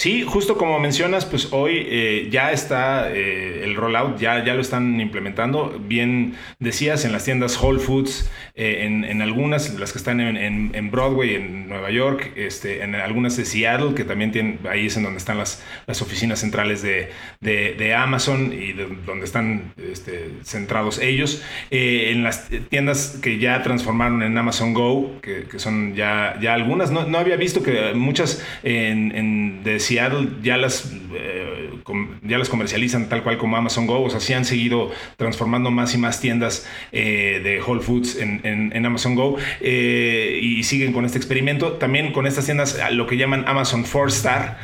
Sí, justo como mencionas, pues hoy eh, ya está eh, el rollout, ya, ya lo están implementando. Bien decías, en las tiendas Whole Foods, eh, en, algunas, las que están en, Broadway, en Nueva York, este, en algunas de Seattle, que también tienen, ahí es en donde están las, las oficinas centrales de, de, Amazon y donde están este, centrados ellos. en las tiendas que ya transformaron en Amazon Go, que, son ya, ya algunas, no, no, había visto que muchas en, en de Seattle ya las, eh, ya las comercializan tal cual como Amazon Go, o sea, sí han seguido transformando más y más tiendas eh, de Whole Foods en, Amazon Go eh, y siguen con este experimento. También con estas tiendas, lo que llaman Amazon Four Star,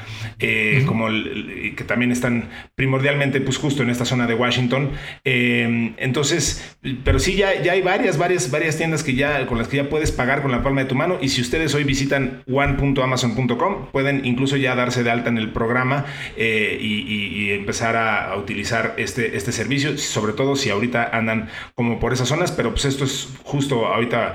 como que también están primordialmente pues justo en esta zona de Washington. entonces, pero sí ya, ya hay varias, varias, varias tiendas que ya, con las que ya puedes pagar con la palma de tu mano. Y si ustedes hoy visitan one.amazon.com pueden incluso ya darse de alta en el programa eh, y, empezar a, utilizar este, este servicio, sobre todo si ahorita andan como por esas zonas, pero pues esto es justo ahorita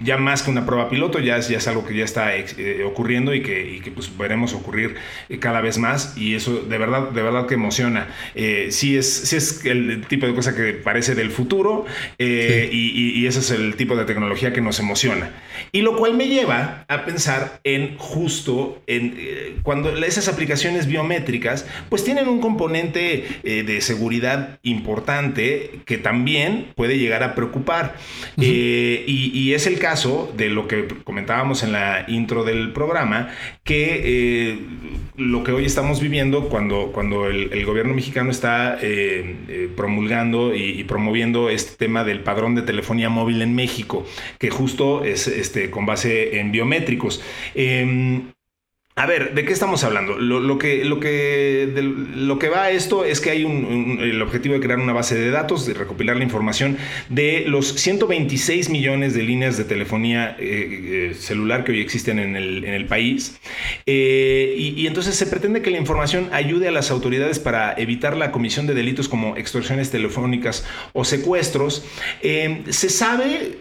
ya más que una prueba piloto, ya es, ya es algo que ya está eh, ocurriendo y que, que, pues veremos ocurrir eh, cada vez más y eso de verdad, de verdad que emociona. sí, es, sí es el tipo de cosa que parece del futuro y, y ese es el tipo de tecnología que nos emociona. Y lo cual me lleva a pensar en justo en cuando esas aplicaciones biométricas pues tienen un componente eh, de seguridad importante que también puede llegar a preocupar. Eh, y, es el caso de lo que comentábamos en la intro del programa, que eh, lo que hoy estamos viviendo cuando, cuando el, gobierno mexicano está promulgando y, promoviendo este tema del padrón de telefonía móvil en México, que justo es este, con base en biométricos. Em, a ver, ¿de qué estamos hablando? Lo, que, lo, que, lo que va a esto es que hay el objetivo de crear una base de datos, de recopilar la información de los 126 millones de líneas de telefonía eh, eh, celular que hoy existen en el, en el país. Eh, y, entonces se pretende que la información ayude a las autoridades para evitar la comisión de delitos como extorsiones telefónicas o secuestros. se sabe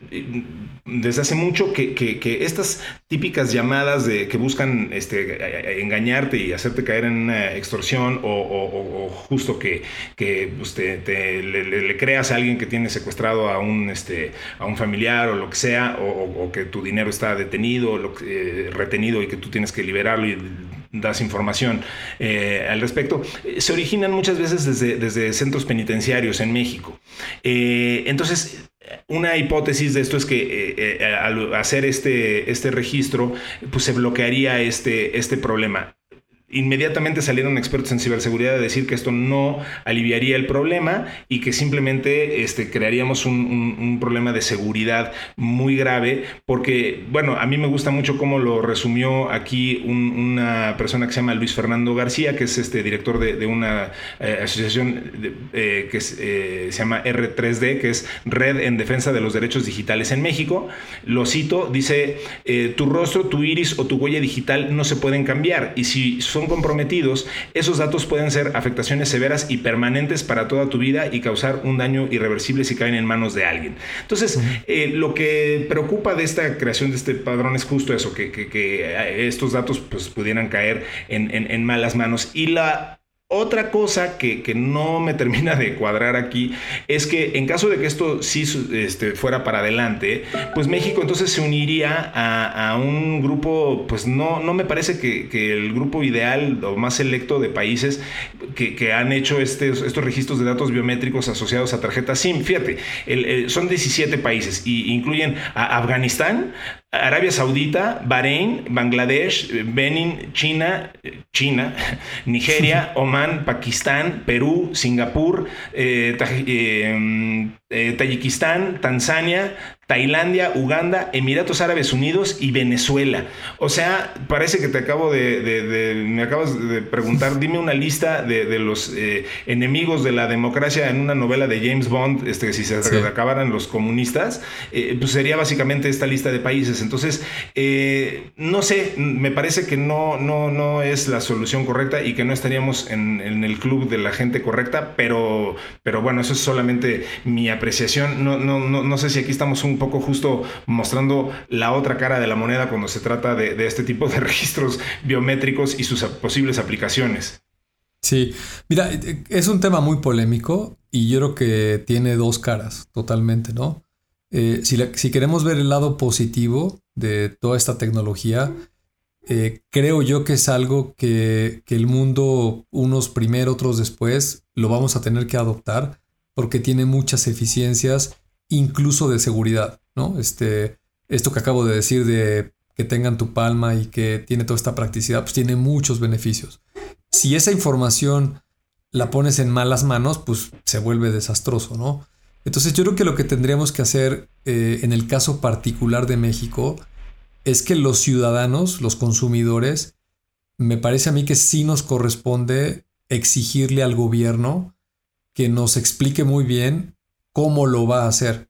desde hace mucho que, que, estas típicas llamadas de, que buscan este, engañarte y hacerte caer en una extorsión o, justo que, que pues, te, le, creas a alguien que tiene secuestrado a un, este, a un familiar o lo que sea, o, que tu dinero está detenido, lo, eh, retenido y que tú tienes que liberarlo y das información eh, al respecto, se originan muchas veces desde, desde centros penitenciarios en México. Eh, entonces, una hipótesis de esto es que eh, eh, al hacer este, este registro, pues se bloquearía este, este problema. Inmediatamente salieron expertos en ciberseguridad a decir que esto no aliviaría el problema y que simplemente este, crearíamos un, problema de seguridad muy grave, porque, bueno, a mí me gusta mucho cómo lo resumió aquí una persona que se llama Luis Fernando García, que es este director de, una eh, asociación eh, que eh, se llama R3D, que es Red en Defensa de los Derechos Digitales en México. Lo cito, dice, tu rostro, tu iris o tu huella digital no se pueden cambiar y si son comprometidos, esos datos pueden ser afectaciones severas y permanentes para toda tu vida y causar un daño irreversible si caen en manos de alguien. Entonces, eh, lo que preocupa de esta creación de este padrón es justo eso, que, eh, estos datos pues, pudieran caer en, en malas manos. Y la otra cosa que, no me termina de cuadrar aquí es que en caso de que esto sí este, fuera para adelante, pues México entonces se uniría a, un grupo, pues no, no me parece que, el grupo ideal o más selecto de países que, han hecho estos registros de datos biométricos asociados a tarjetas SIM. Fíjate, son 17 países y incluyen a Afganistán, Arabia Saudita, Bahrein, Bangladesh, Benin, China, China, Nigeria, Oman, Pakistán, Perú, Singapur, eh, eh, eh, Tayikistán, Tanzania, Tailandia, Uganda, Emiratos Árabes Unidos y Venezuela. O sea, parece que te acabo de, me acabas de preguntar, dime una lista de, los eh, enemigos de la democracia en una novela de James Bond, este, si se acabaran los comunistas, eh, pues sería básicamente esta lista de países. Entonces, eh, no sé, me parece que no, no, no es la solución correcta y que no estaríamos en, el club de la gente correcta, pero, pero bueno, eso es solamente mi apreciación. No, no, no, no sé si aquí estamos un poco justo mostrando la otra cara de la moneda cuando se trata de, este tipo de registros biométricos y sus posibles aplicaciones. Sí, mira, es un tema muy polémico y yo creo que tiene dos caras totalmente, ¿no? Eh, si, queremos ver el lado positivo de toda esta tecnología, eh, creo yo que es algo que, que, el mundo, unos primero, otros después, lo vamos a tener que adoptar porque tiene muchas eficiencias incluso de seguridad, ¿no? Este, esto que acabo de decir de que tengan tu palma y que tiene toda esta practicidad, pues tiene muchos beneficios. Si esa información la pones en malas manos, pues se vuelve desastroso, ¿no? Entonces yo creo que lo que tendríamos que hacer eh, en el caso particular de México es que los ciudadanos, los consumidores, me parece a mí que sí nos corresponde exigirle al gobierno que nos explique muy bien cómo lo va a hacer.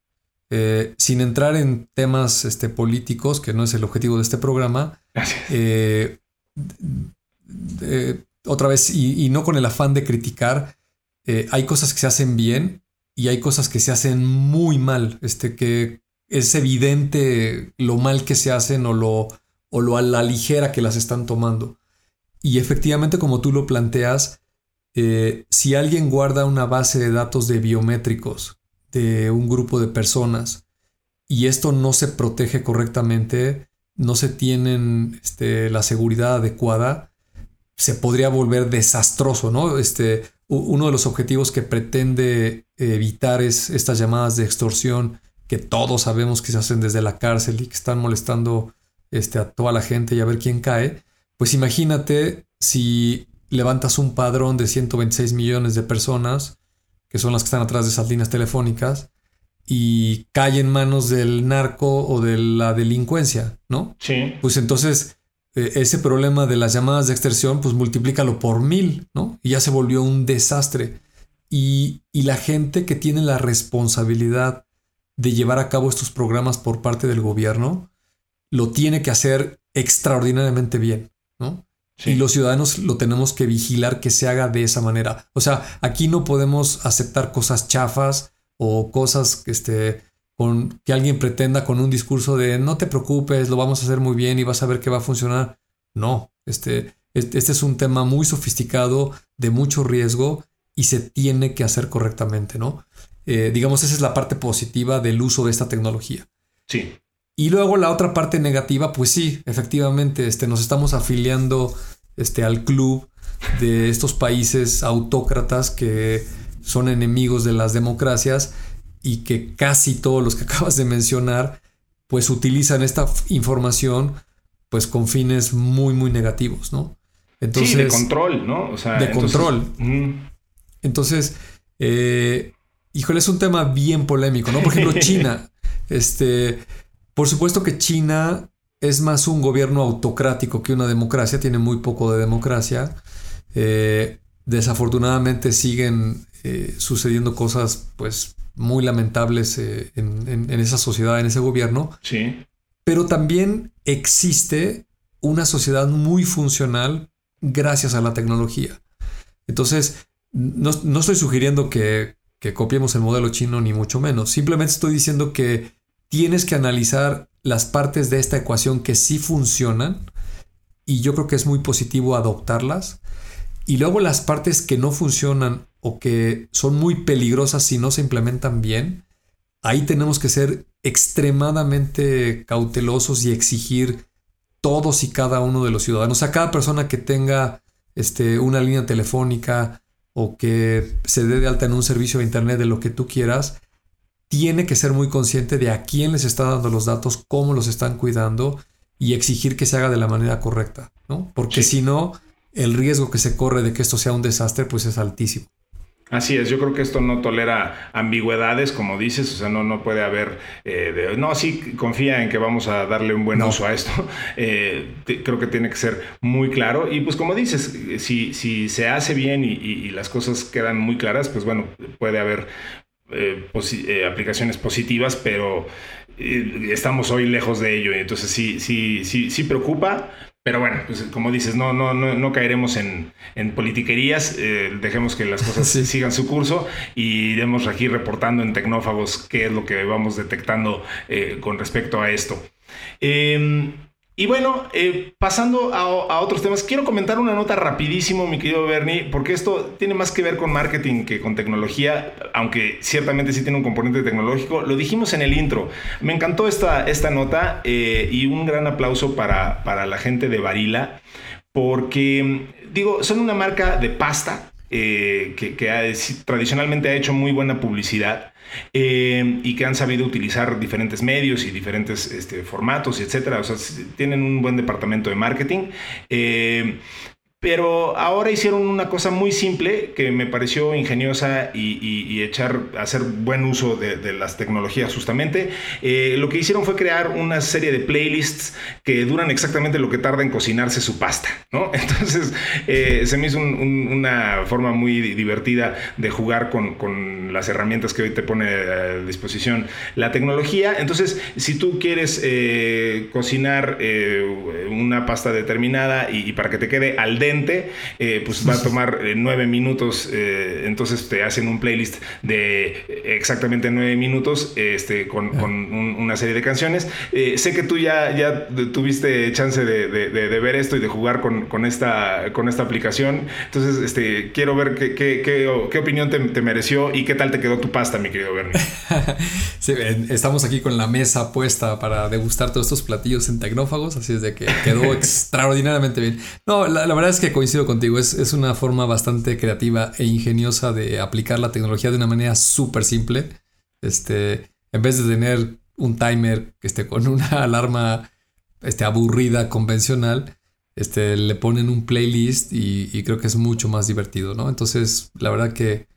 Eh, sin entrar en temas este, políticos, que no es el objetivo de este programa, eh, otra vez, y, no con el afán de criticar, eh, hay cosas que se hacen bien y hay cosas que se hacen muy mal, este, que es evidente lo mal que se hacen o lo, o lo a la ligera que las están tomando. Y efectivamente, como tú lo planteas, si alguien guarda una base de datos de biométricos un grupo de personas y esto no se protege correctamente, no se tienen este, la seguridad adecuada, se podría volver desastroso, ¿no? Este, uno de los objetivos que pretende evitar es estas llamadas de extorsión que todos sabemos que se hacen desde la cárcel y que están molestando este, a toda la gente y a ver quién cae. Pues imagínate si levantas un padrón de 126 millones de personas que son las que están atrás de esas líneas telefónicas, y cae en manos del narco o de la delincuencia, ¿no? Sí. Pues entonces e, ese problema de las llamadas de extorsión, pues multiplícalo por mil, ¿no? Y ya se volvió un desastre. Y, y la gente que tiene la responsabilidad de llevar a cabo estos programas por parte del gobierno, lo tiene que hacer extraordinariamente bien, ¿no? Y los ciudadanos lo tenemos que vigilar que se haga de esa manera. O sea, aquí no podemos aceptar cosas chafas o cosas que, este, con, que alguien pretenda con un discurso de no te preocupes, lo vamos a hacer muy bien y vas a ver que va a funcionar. No, este, este, es un tema muy sofisticado, de mucho riesgo y se tiene que hacer correctamente, ¿no? Eh, digamos, esa es la parte positiva del uso de esta tecnología. Sí. Y luego la otra parte negativa, pues sí, efectivamente, este, nos estamos afiliando este, al club de estos países autócratas que son enemigos de las democracias y que casi todos los que acabas de mencionar, pues utilizan esta información pues con fines muy muy negativos, ¿no? Entonces, sí, de control, ¿no? O sea, de control. Entonces, eh, híjole, es un tema bien polémico, ¿no? Por ejemplo, China. este, por supuesto que China es más un gobierno autocrático que una democracia, tiene muy poco de democracia. Eh, desafortunadamente siguen eh, sucediendo cosas, pues, muy lamentables en, en, esa sociedad, en ese gobierno. Sí. Pero también existe una sociedad muy funcional gracias a la tecnología. Entonces, no, estoy sugiriendo que, copiemos el modelo chino, ni mucho menos. Simplemente estoy diciendo que tienes que analizar las partes de esta ecuación que sí funcionan y yo creo que es muy positivo adoptarlas. Y luego las partes que no funcionan o que son muy peligrosas si no se implementan bien, ahí tenemos que ser extremadamente cautelosos y exigir todos y cada uno de los ciudadanos. A cada persona que tenga este, una línea telefónica o que se dé de alta en un servicio de internet de lo que tú quieras, tiene que ser muy consciente de a quién les está dando los datos, cómo los están cuidando y exigir que se haga de la manera correcta, ¿no? Porque si no, el riesgo que se corre de que esto sea un desastre, pues es altísimo. Así es, yo creo que esto no tolera ambigüedades, como dices, o sea, no, no puede haber, eh, no, sí, confía en que vamos a darle un buen uso a esto, eh, creo que tiene que ser muy claro y pues como dices, si, si se hace bien y, las cosas quedan muy claras, pues bueno, puede haber eh, aplicaciones positivas, pero estamos hoy lejos de ello, entonces sí, sí, sí, sí preocupa, pero bueno, pues como dices, no, no, no, no caeremos en, en politiquerías, eh, dejemos que las cosas sigan su curso y iremos aquí reportando en Tecnófagos qué es lo que vamos detectando eh, con respecto a esto. Em, y bueno, eh, pasando a, otros temas, quiero comentar una nota rapidísimo, mi querido Bernie, porque esto tiene más que ver con marketing que con tecnología, aunque ciertamente sí tiene un componente tecnológico. Lo dijimos en el intro. Me encantó esta, esta nota eh, y un gran aplauso para, para la gente de Varila, porque, digo, son una marca de pasta eh, que, tradicionalmente ha hecho muy buena publicidad. Eh, y que han sabido utilizar diferentes medios y diferentes este, formatos, etcétera. O sea, tienen un buen departamento de marketing. Eh, pero ahora hicieron una cosa muy simple que me pareció ingeniosa y, echar, hacer buen uso de, las tecnologías justamente. Eh, lo que hicieron fue crear una serie de playlists que duran exactamente lo que tarda en cocinarse su pasta, ¿no? Entonces eh, se me hizo una forma muy divertida de jugar con, las herramientas que hoy te pone a disposición la tecnología. Entonces, si tú quieres eh, cocinar una pasta determinada y, para que te quede al eh, pues va a tomar eh, nueve minutos, eh, entonces te hacen un playlist de exactamente nueve minutos este, con, una serie de canciones. sé que tú ya, ya tuviste chance de, ver esto y de jugar con, esta, con esta aplicación, entonces este, quiero ver qué, qué, opinión te, mereció y qué tal te quedó tu pasta, mi querido Bernie. estamos aquí con la mesa puesta para degustar todos estos platillos en tecnófagos, así es de que quedó extraordinariamente bien. No, la, la verdad es que coincido contigo, es, es, una forma bastante creativa e ingeniosa de aplicar la tecnología de una manera súper simple. Este, en vez de tener un timer que esté con una alarma este, aburrida, convencional, este, le ponen un playlist y, creo que es mucho más divertido, ¿no? Entonces, la verdad que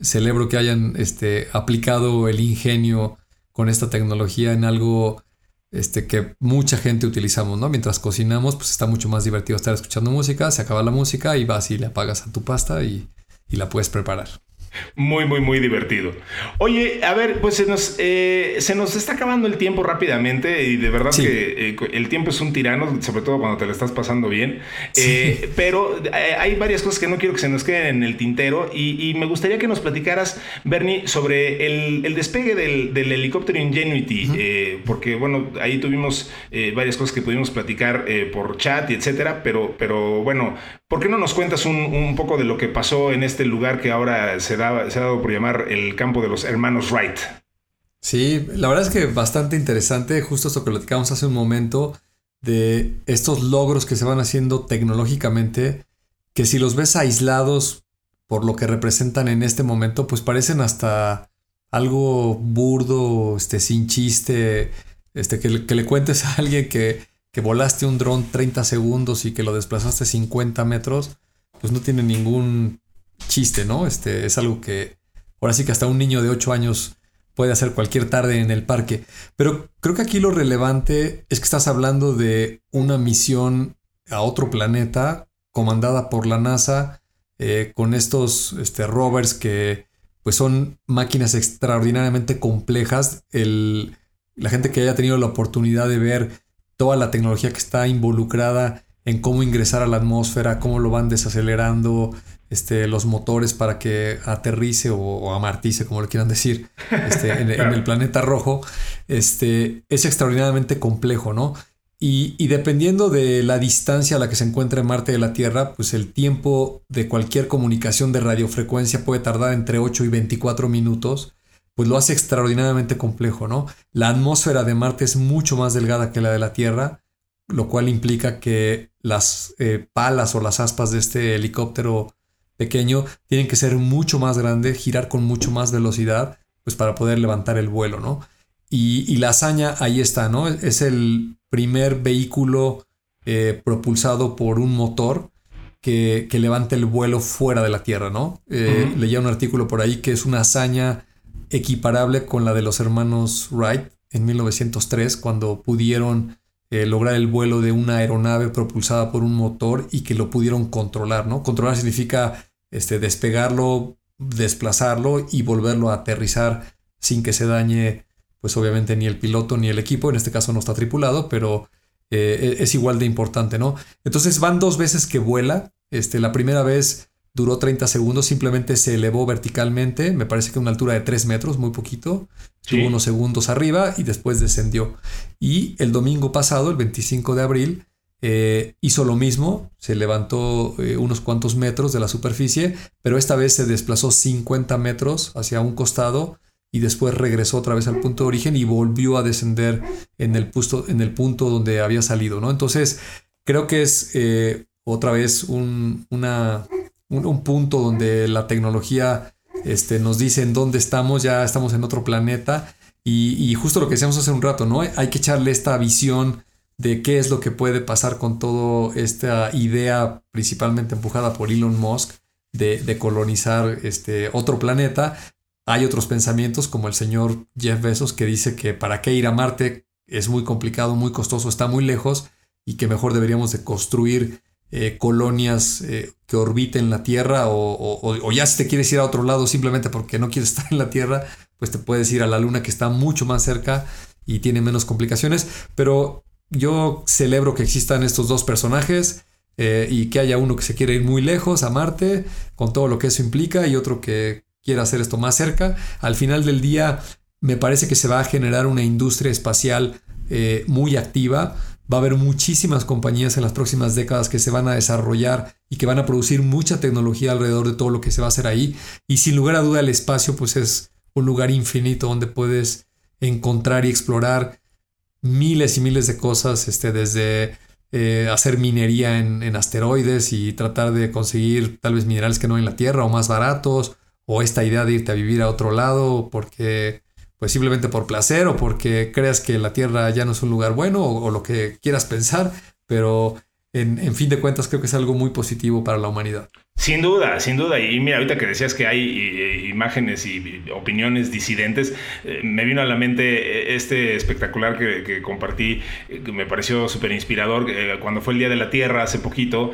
celebro que hayan este, aplicado el ingenio con esta tecnología en algo este, que mucha gente utilizamos, ¿no? Mientras cocinamos, pues está mucho más divertido estar escuchando música, se acaba la música y vas y le apagas a tu pasta y, y la puedes preparar. Muy, muy, muy divertido. Oye, a ver, pues se nos, eh, se nos está acabando el tiempo rápidamente y de verdad que eh, el tiempo es un tirano, sobre todo cuando te lo estás pasando bien. Eh, pero hay varias cosas que no quiero que se nos queden en el tintero y, me gustaría que nos platicaras, Bernie, sobre el, despegue del, helicóptero Ingenuity, porque bueno, ahí tuvimos varias cosas que pudimos platicar por chat y etcétera, pero, pero bueno, ¿por qué no nos cuentas un, un poco de lo que pasó en este lugar que ahora se se ha dado por llamar el campo de los hermanos Wright. Sí, la verdad es que bastante interesante, justo esto que platicamos hace un momento, de estos logros que se van haciendo tecnológicamente, que si los ves aislados por lo que representan en este momento, pues parecen hasta algo burdo, este, sin chiste, este, que, que le cuentes a alguien que que volaste un dron 30 segundos y que lo desplazaste 50 metros, pues no tiene ningún chiste, ¿no? Este es algo que ahora sí que hasta un niño de 8 años puede hacer cualquier tarde en el parque. Pero creo que aquí lo relevante es que estás hablando de una misión a otro planeta comandada por la NASA eh, con estos este, rovers que pues son máquinas extraordinariamente complejas. El, la gente que haya tenido la oportunidad de ver toda la tecnología que está involucrada en cómo ingresar a la atmósfera, cómo lo van desacelerando, este, los motores para que aterrice o, amartice, como le quieran decir, este, en, el planeta rojo, este, es extraordinariamente complejo, ¿no? Y, dependiendo de la distancia a la que se encuentra Marte de la Tierra, pues el tiempo de cualquier comunicación de radiofrecuencia puede tardar entre 8 y 24 minutos, pues lo hace extraordinariamente complejo, ¿no? La atmósfera de Marte es mucho más delgada que la de la Tierra, lo cual implica que las eh, palas o las aspas de este helicóptero pequeño tienen que ser mucho más grandes, girar con mucho más velocidad, pues para poder levantar el vuelo, ¿no? Y, la hazaña ahí está, ¿no? Es el primer vehículo eh, propulsado por un motor que, que, levante el vuelo fuera de la Tierra, ¿no? Eh, leía un artículo por ahí que es una hazaña equiparable con la de los hermanos Wright en 1903, cuando pudieron eh, lograr el vuelo de una aeronave propulsada por un motor y que lo pudieron controlar, ¿no? Controlar significa este, despegarlo, desplazarlo y volverlo a aterrizar sin que se dañe pues obviamente ni el piloto ni el equipo, en este caso no está tripulado, pero eh, e-, es igual de importante, ¿no? Entonces van dos veces que vuela, este, la primera vez duró 30 segundos, simplemente se elevó verticalmente, me parece que a una altura de 3 metros, muy poquito, tuvo unos segundos arriba y después descendió. Y el domingo pasado, el 25 de abril, eh, hizo lo mismo, se levantó eh, unos cuantos metros de la superficie, pero esta vez se desplazó 50 metros hacia un costado y después regresó otra vez al punto de origen y volvió a descender en el, punto, en el punto donde había salido, ¿no? Entonces, creo que es eh, otra vez un, una, un, punto donde la tecnología este, nos dice en dónde estamos, ya estamos en otro planeta y, y, justo lo que decíamos hace un rato, ¿no? Hay que echarle esta visión de qué es lo que puede pasar con toda esta idea principalmente empujada por Elon Musk de, de colonizar este otro planeta, hay otros pensamientos como el señor Jeff Bezos que dice que para qué ir a Marte es muy complicado, muy costoso, está muy lejos y que mejor deberíamos de construir eh, colonias eh, que orbiten la Tierra o, ya si te quieres ir a otro lado simplemente porque no quieres estar en la Tierra, pues te puedes ir a la Luna que está mucho más cerca y tiene menos complicaciones. Pero yo celebro que existan estos dos personajes eh, y que haya uno que se quiere ir muy lejos a Marte con todo lo que eso implica y otro que quiera hacer esto más cerca. Al final del día, me parece que se va a generar una industria espacial muy activa. Va a haber muchísimas compañías en las próximas décadas que se van a desarrollar y que van a producir mucha tecnología alrededor de todo lo que se va a hacer ahí. Y sin lugar a duda el espacio pues es un lugar infinito donde puedes encontrar y explorar miles y miles de cosas, este, desde eh, hacer minería en, en, asteroides y tratar de conseguir tal vez minerales que no hay en la Tierra o más baratos, o esta idea de irte a vivir a otro lado porque pues simplemente por placer o porque creas que la Tierra ya no es un lugar bueno o, lo que quieras pensar, pero en, fin de cuentas creo que es algo muy positivo para la humanidad. Sin duda, sin duda. Y mira, ahorita que decías que hay imágenes y opiniones disidentes, eh, me vino a la mente este espectacular que, compartí, eh, que me pareció súper inspirador. Eh, cuando fue el Día de la Tierra hace poquito,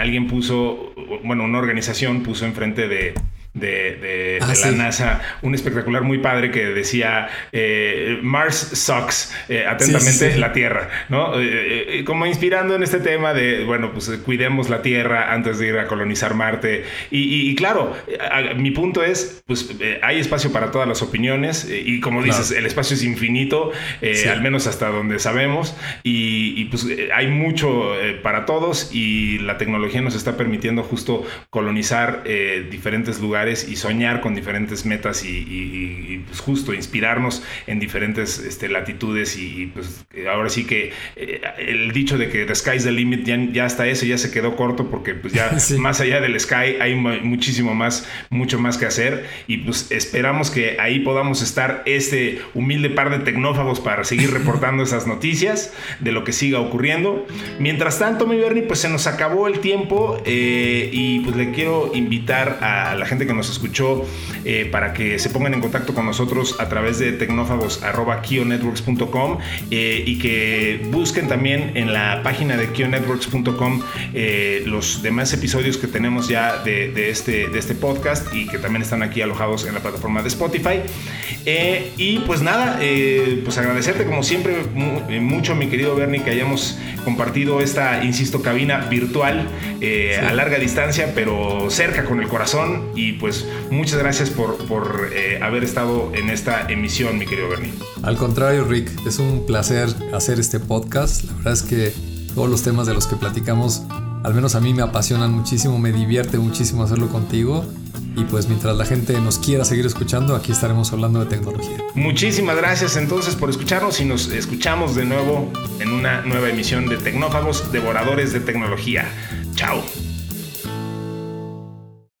alguien puso, bueno, una organización puso enfrente de de, ah, la NASA, un espectacular muy padre que decía eh, Mars sucks, eh, atentamente la Tierra, ¿no? Eh, como inspirando en este tema de, bueno, pues cuidemos la Tierra antes de ir a colonizar Marte. Y, claro, mi punto es, pues hay espacio para todas las opiniones y como dices, el espacio es infinito, al menos hasta donde sabemos, y, y pues hay mucho para todos y la tecnología nos está permitiendo justo colonizar diferentes lugares lugares y soñar con diferentes metas y, pues justo inspirarnos en diferentes este, latitudes y, pues ahora sí que eh, el dicho de que the sky's the limit ya, ya hasta eso ya se quedó corto porque pues ya más allá del sky hay muchísimo más, mucho más que hacer y pues esperamos que ahí podamos estar este humilde par de tecnófagos para seguir reportando esas noticias de lo que siga ocurriendo. Mientras tanto, mi Bernie, pues se nos acabó el tiempo eh, y pues le quiero invitar a la gente que nos escuchó eh, para que se pongan en contacto con nosotros a través de tecnófagos.kionetworks.com eh, y que busquen también en la página de kionetworks.com los demás episodios que tenemos ya de, este, de este podcast y que también están aquí alojados en la plataforma de Spotify. y pues nada, pues agradecerte como siempre mucho, mi querido Bernie, que hayamos compartido esta, insisto, cabina virtual eh, a larga distancia, pero cerca con el corazón. Y pues muchas gracias por, por eh, haber estado en esta emisión, mi querido Bernie. Al contrario, Rick, es un placer hacer este podcast. La verdad es que todos los temas de los que platicamos, al menos a mí me apasionan muchísimo, me divierte muchísimo hacerlo contigo. Y pues mientras la gente nos quiera seguir escuchando, aquí estaremos hablando de tecnología. Muchísimas gracias entonces por escucharnos y nos escuchamos de nuevo en una nueva emisión de Tecnófagos, Devoradores de Tecnología. Chao.